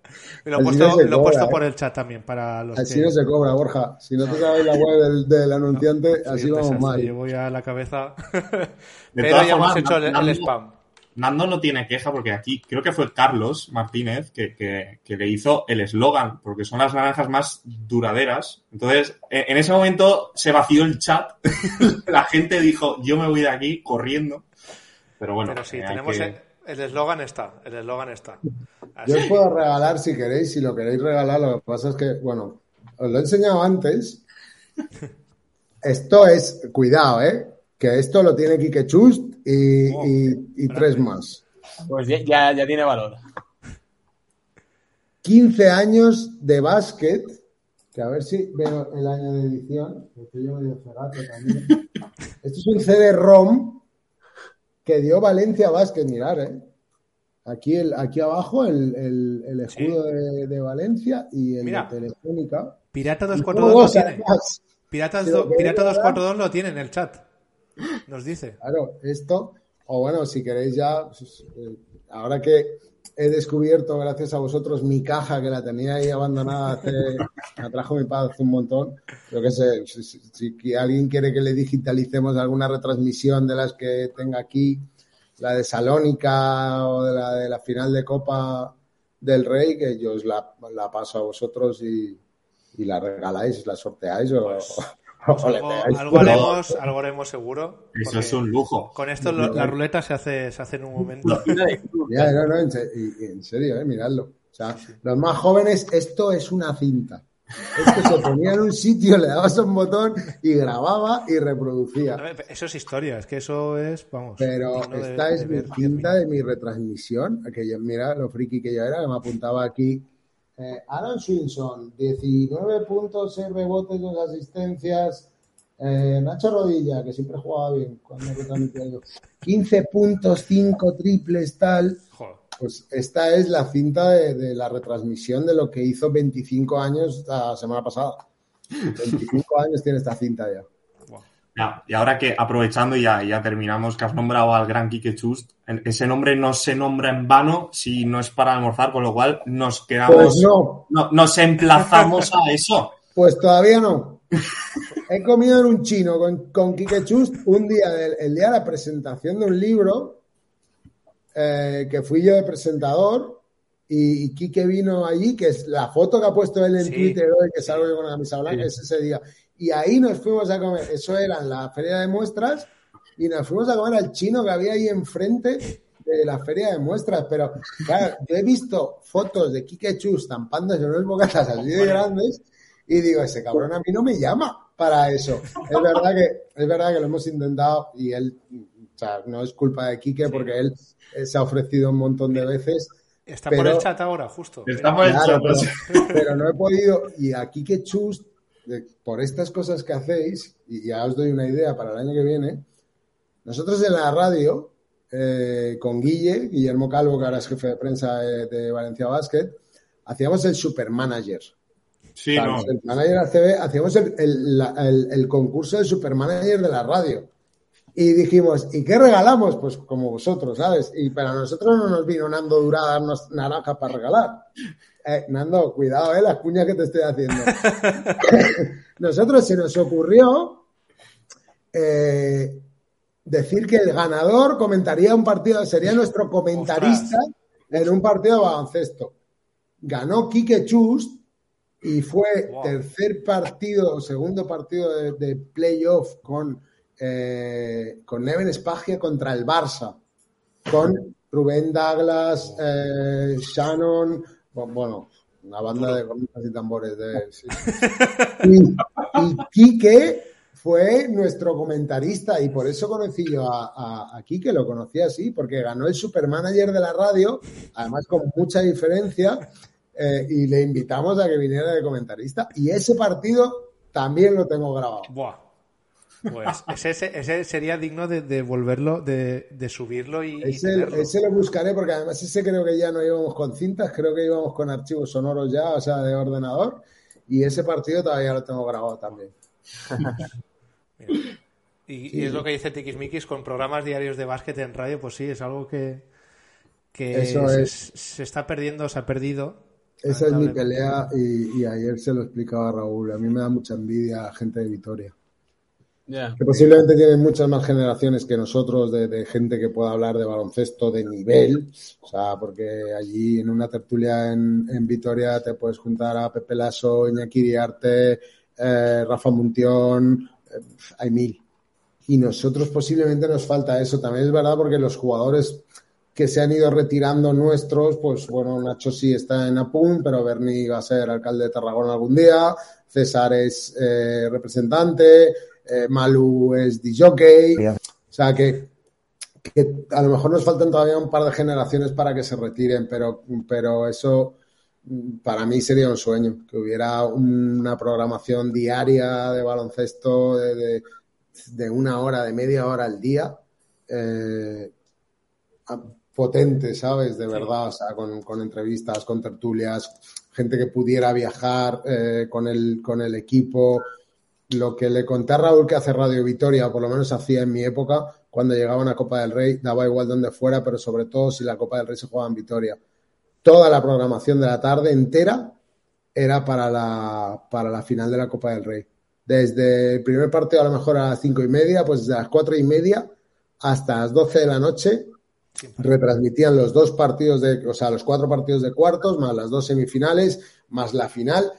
Lo he puesto, no lo por ¿eh? el chat también para los Así que... no se cobra, Borja. Si no te sabes la web del, del anunciante, así un vamos mal. Llevo ya la cabeza. De Pero todas ya hemos hecho el, spam. Nando no tiene queja porque aquí creo que fue Carlos Martínez que, que- que le hizo el eslogan, porque son las naranjas más duraderas. Entonces, en, ese momento se vació el chat. La gente dijo, yo me voy de aquí corriendo. Pero bueno, Pero sí, eh, tenemos que- el- eslogan está. El eslogan está. Yo os puedo regalar si queréis, si lo queréis regalar. Lo que pasa es que, bueno, os lo he enseñado antes. Esto es, cuidado, ¿eh? Que esto lo tiene Quique Chust y, Oh, y- y tres más. Pues ya, ya, tiene valor. 15 años de básquet, que a ver si veo el año de edición, que estoy yo medio cegato también. Esto es un CD-ROM que dio Valencia Básquet, mirar, ¿eh? Aquí, el, aquí abajo el, el- el escudo de, de Valencia y el Mira. de Telefónica. Pirata Y 242 luego, lo tiene. Piratas do- Pirata verdad- 242 lo tiene en el chat. Nos dice. Claro, esto, o bueno, si queréis ya, pues, eh, ahora que he descubierto, gracias a vosotros, mi caja que la tenía ahí abandonada, hace, la trajo mi padre hace un montón. Yo qué sé, si, si- si que alguien quiere que le digitalicemos alguna retransmisión de las que tenga aquí, la de Salónica o de la de la final de Copa del Rey, que yo os la, la paso a vosotros y, y la regaláis, la sorteáis o, o le Algo, haremos, algo haremos seguro. Eso es un lujo. Con esto lo- la ruleta se hace, se hace en un momento. Ya, no, no, en, serio, eh, miradlo. O sea, los más jóvenes, esto es una cinta. Esto se ponía en un sitio, le dabas un botón y grababa y reproducía. Eso es historia, es que eso es, vamos. Pero de- esta es de mi ver cinta de mi retransmisión. Que yo, mira lo friki que yo era, que me apuntaba aquí. Eh, Aaron Swinson, 19 puntos, 6 rebotes, 2 asistencias. Eh, Nacho Rodilla, que siempre jugaba bien cuando yo. 15 puntos, 5 triples, tal. Joder. Pues esta es la cinta de, de la retransmisión de lo que hizo 25 años la semana pasada. 25 años tiene esta cinta ya. Ya, y ahora que aprovechando y ya, ya terminamos, que has nombrado al gran Quique Chust, ese nombre no se nombra en vano si no es para almorzar, con lo cual nos quedamos, Pues no, no- nos emplazamos a eso. pues todavía no. He comido en un chino con, con Quique Chust un día, del, el día de la presentación de un libro, eh, que fui yo de presentador, y, y Quique vino allí, que es la foto que ha puesto él en Sí. Twitter hoy, que salgo yo con la camisa blanca, es ese día. Y ahí nos fuimos a comer, eso era en la feria de muestras, y nos fuimos a comer al chino que había ahí enfrente de la feria de muestras. Pero, claro, yo he visto fotos de Quique Chus tampándose unos bocatas así de grandes, y digo, ese cabrón a mí no me llama para eso. Es verdad que, es verdad que lo hemos intentado, y él, o sea, no es culpa de Quique, porque él eh, se ha ofrecido un montón de veces. Está por Pero- el chat ahora, justo. Está por el Claro, chat, pero, pero no he podido. Y aquí que chus, de- por estas cosas que hacéis, y ya os doy una idea para el año que viene, nosotros en la radio, eh, con Guille, Guillermo Calvo, que ahora es jefe de prensa de, de Valencia Basket, hacíamos el Supermanager. Sí, Claro, no. el manager ACB, hacíamos el, el- la- el- el concurso de Supermanager de la radio. Y dijimos, ¿y qué regalamos? Pues como vosotros, ¿sabes? Y para nosotros no nos vino Nando Dura a darnos naranja para regalar. Eh, Nando, cuidado, ¿eh? Las cuñas que te estoy haciendo. nosotros se nos ocurrió eh, decir que el ganador comentaría un partido, sería nuestro comentarista en un partido de baloncesto. Ganó Quique Chust y fue Wow. tercer partido segundo partido de, de playoff con, eh, con Neven Spagia contra el Barça, con Rubén Douglas, eh, Shannon, bu- bueno, una banda de cornetas y tambores de sí. y, y Quique fue nuestro comentarista y por eso conocí yo a, a, a Quique, lo conocí así, porque ganó el supermanager de la radio, además con mucha diferencia, eh, y le invitamos a que viniera de comentarista. Y ese partido también lo tengo grabado. Buah. Pues ese, ese- sería digno de, de volverlo, de, de subirlo y, Ese, lo buscaré porque además ese creo que ya no íbamos con cintas, creo que íbamos con archivos sonoros ya, o sea, de ordenador. Y ese partido todavía lo tengo grabado también. Mira. Y, y es lo que dice Tikismikis con programas diarios de básquet en radio, pues sí, es algo que, que Eso se, es. se está perdiendo, se ha perdido. Esa es mi pelea y, y ayer se lo explicaba a Raúl. A mí me da mucha envidia a gente de Vitoria. Ya. Que posiblemente tienen muchas más generaciones que nosotros de, gente que pueda hablar de baloncesto de nivel. O sea, porque allí en una tertulia en, en Vitoria te puedes juntar a Pepe Lasso, Iñaki Iriarte, eh, Rafa Muntión, eh, hay mil. Y nosotros posiblemente nos falta eso. También es verdad porque los jugadores que se han ido retirando nuestros, pues bueno, Nacho sí está en Apun, pero Berni va a ser alcalde de Tarragona algún día, César es eh, representante, eh, Malu es DJ, o sea que, que a lo mejor nos faltan todavía un par de generaciones para que se retiren, pero, pero eso mm, para mí sería un sueño, que hubiera una programación diaria de baloncesto de, de, de una hora, de media hora al día. Eh, potente, ¿sabes? De verdad, o sea, con, con entrevistas, con tertulias, gente que pudiera viajar eh, con, el, con el equipo. Lo que le conté a Raúl que hace Radio Vitoria, o por lo menos hacía en mi época, cuando llegaba una Copa del Rey, daba igual donde fuera, pero sobre todo si la Copa del Rey se jugaba en Vitoria. Toda la programación de la tarde entera era para la, para la final de la Copa del Rey. Desde el primer partido a lo mejor a las cinco y media, pues desde las cuatro y media hasta las doce de la noche retransmitían los dos partidos de, o sea, los cuatro partidos de cuartos, más las dos semifinales, más la final,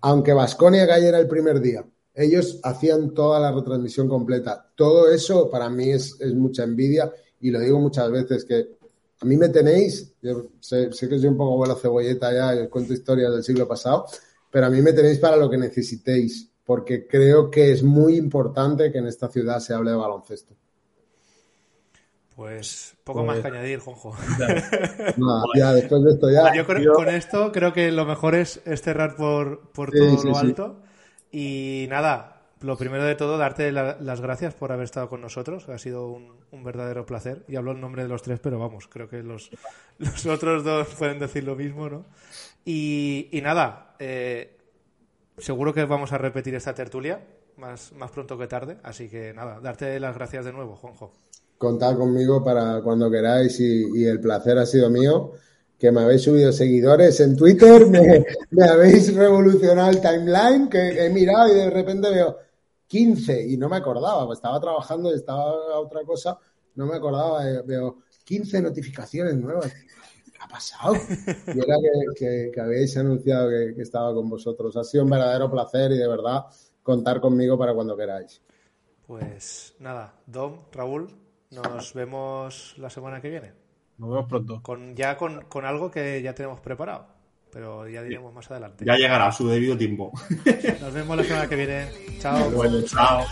aunque Vasconia cayera el primer día. Ellos hacían toda la retransmisión completa. Todo eso para mí es, es mucha envidia y lo digo muchas veces que a mí me tenéis, yo sé, sé que soy un poco abuelo cebolleta ya, y os cuento historias del siglo pasado, pero a mí me tenéis para lo que necesitéis, porque creo que es muy importante que en esta ciudad se hable de baloncesto. Pues poco Pues- más que añadir, Jonjo. Nada, ya después de esto ya. Yo creo yo- con esto creo que lo mejor es, es cerrar por, por Sí, todo sí, lo sí. Y nada, lo primero de todo, darte la- las gracias por haber estado con nosotros. Ha sido un, verdadero placer. Y hablo en nombre de los tres, pero vamos, creo que los, los otros dos pueden decir lo mismo, ¿no? Y, y nada, eh, seguro que vamos a repetir esta tertulia más, más pronto que tarde. Así que nada, darte las gracias de nuevo, Juanjo. Contad conmigo para cuando queráis y el placer ha sido mío. Que me habéis subido seguidores en Twitter, me, habéis revolucionado el timeline, que he mirado y de repente veo 15 y no me acordaba, pues estaba trabajando y estaba otra cosa, no me acordaba, eh, veo 15 notificaciones nuevas. ¿Qué ha pasado? Y era que habéis anunciado que, que estaba con vosotros. Ha sido un verdadero placer y de verdad contar conmigo para cuando queráis. Pues nada, Dom, Raúl, nos vemos la semana que viene. Nos vemos pronto. Con, ya con, con algo que ya tenemos preparado. Pero ya diremos más adelante. Ya llegará a su debido tiempo. Nos vemos la semana que viene. Chao. Bueno, chao.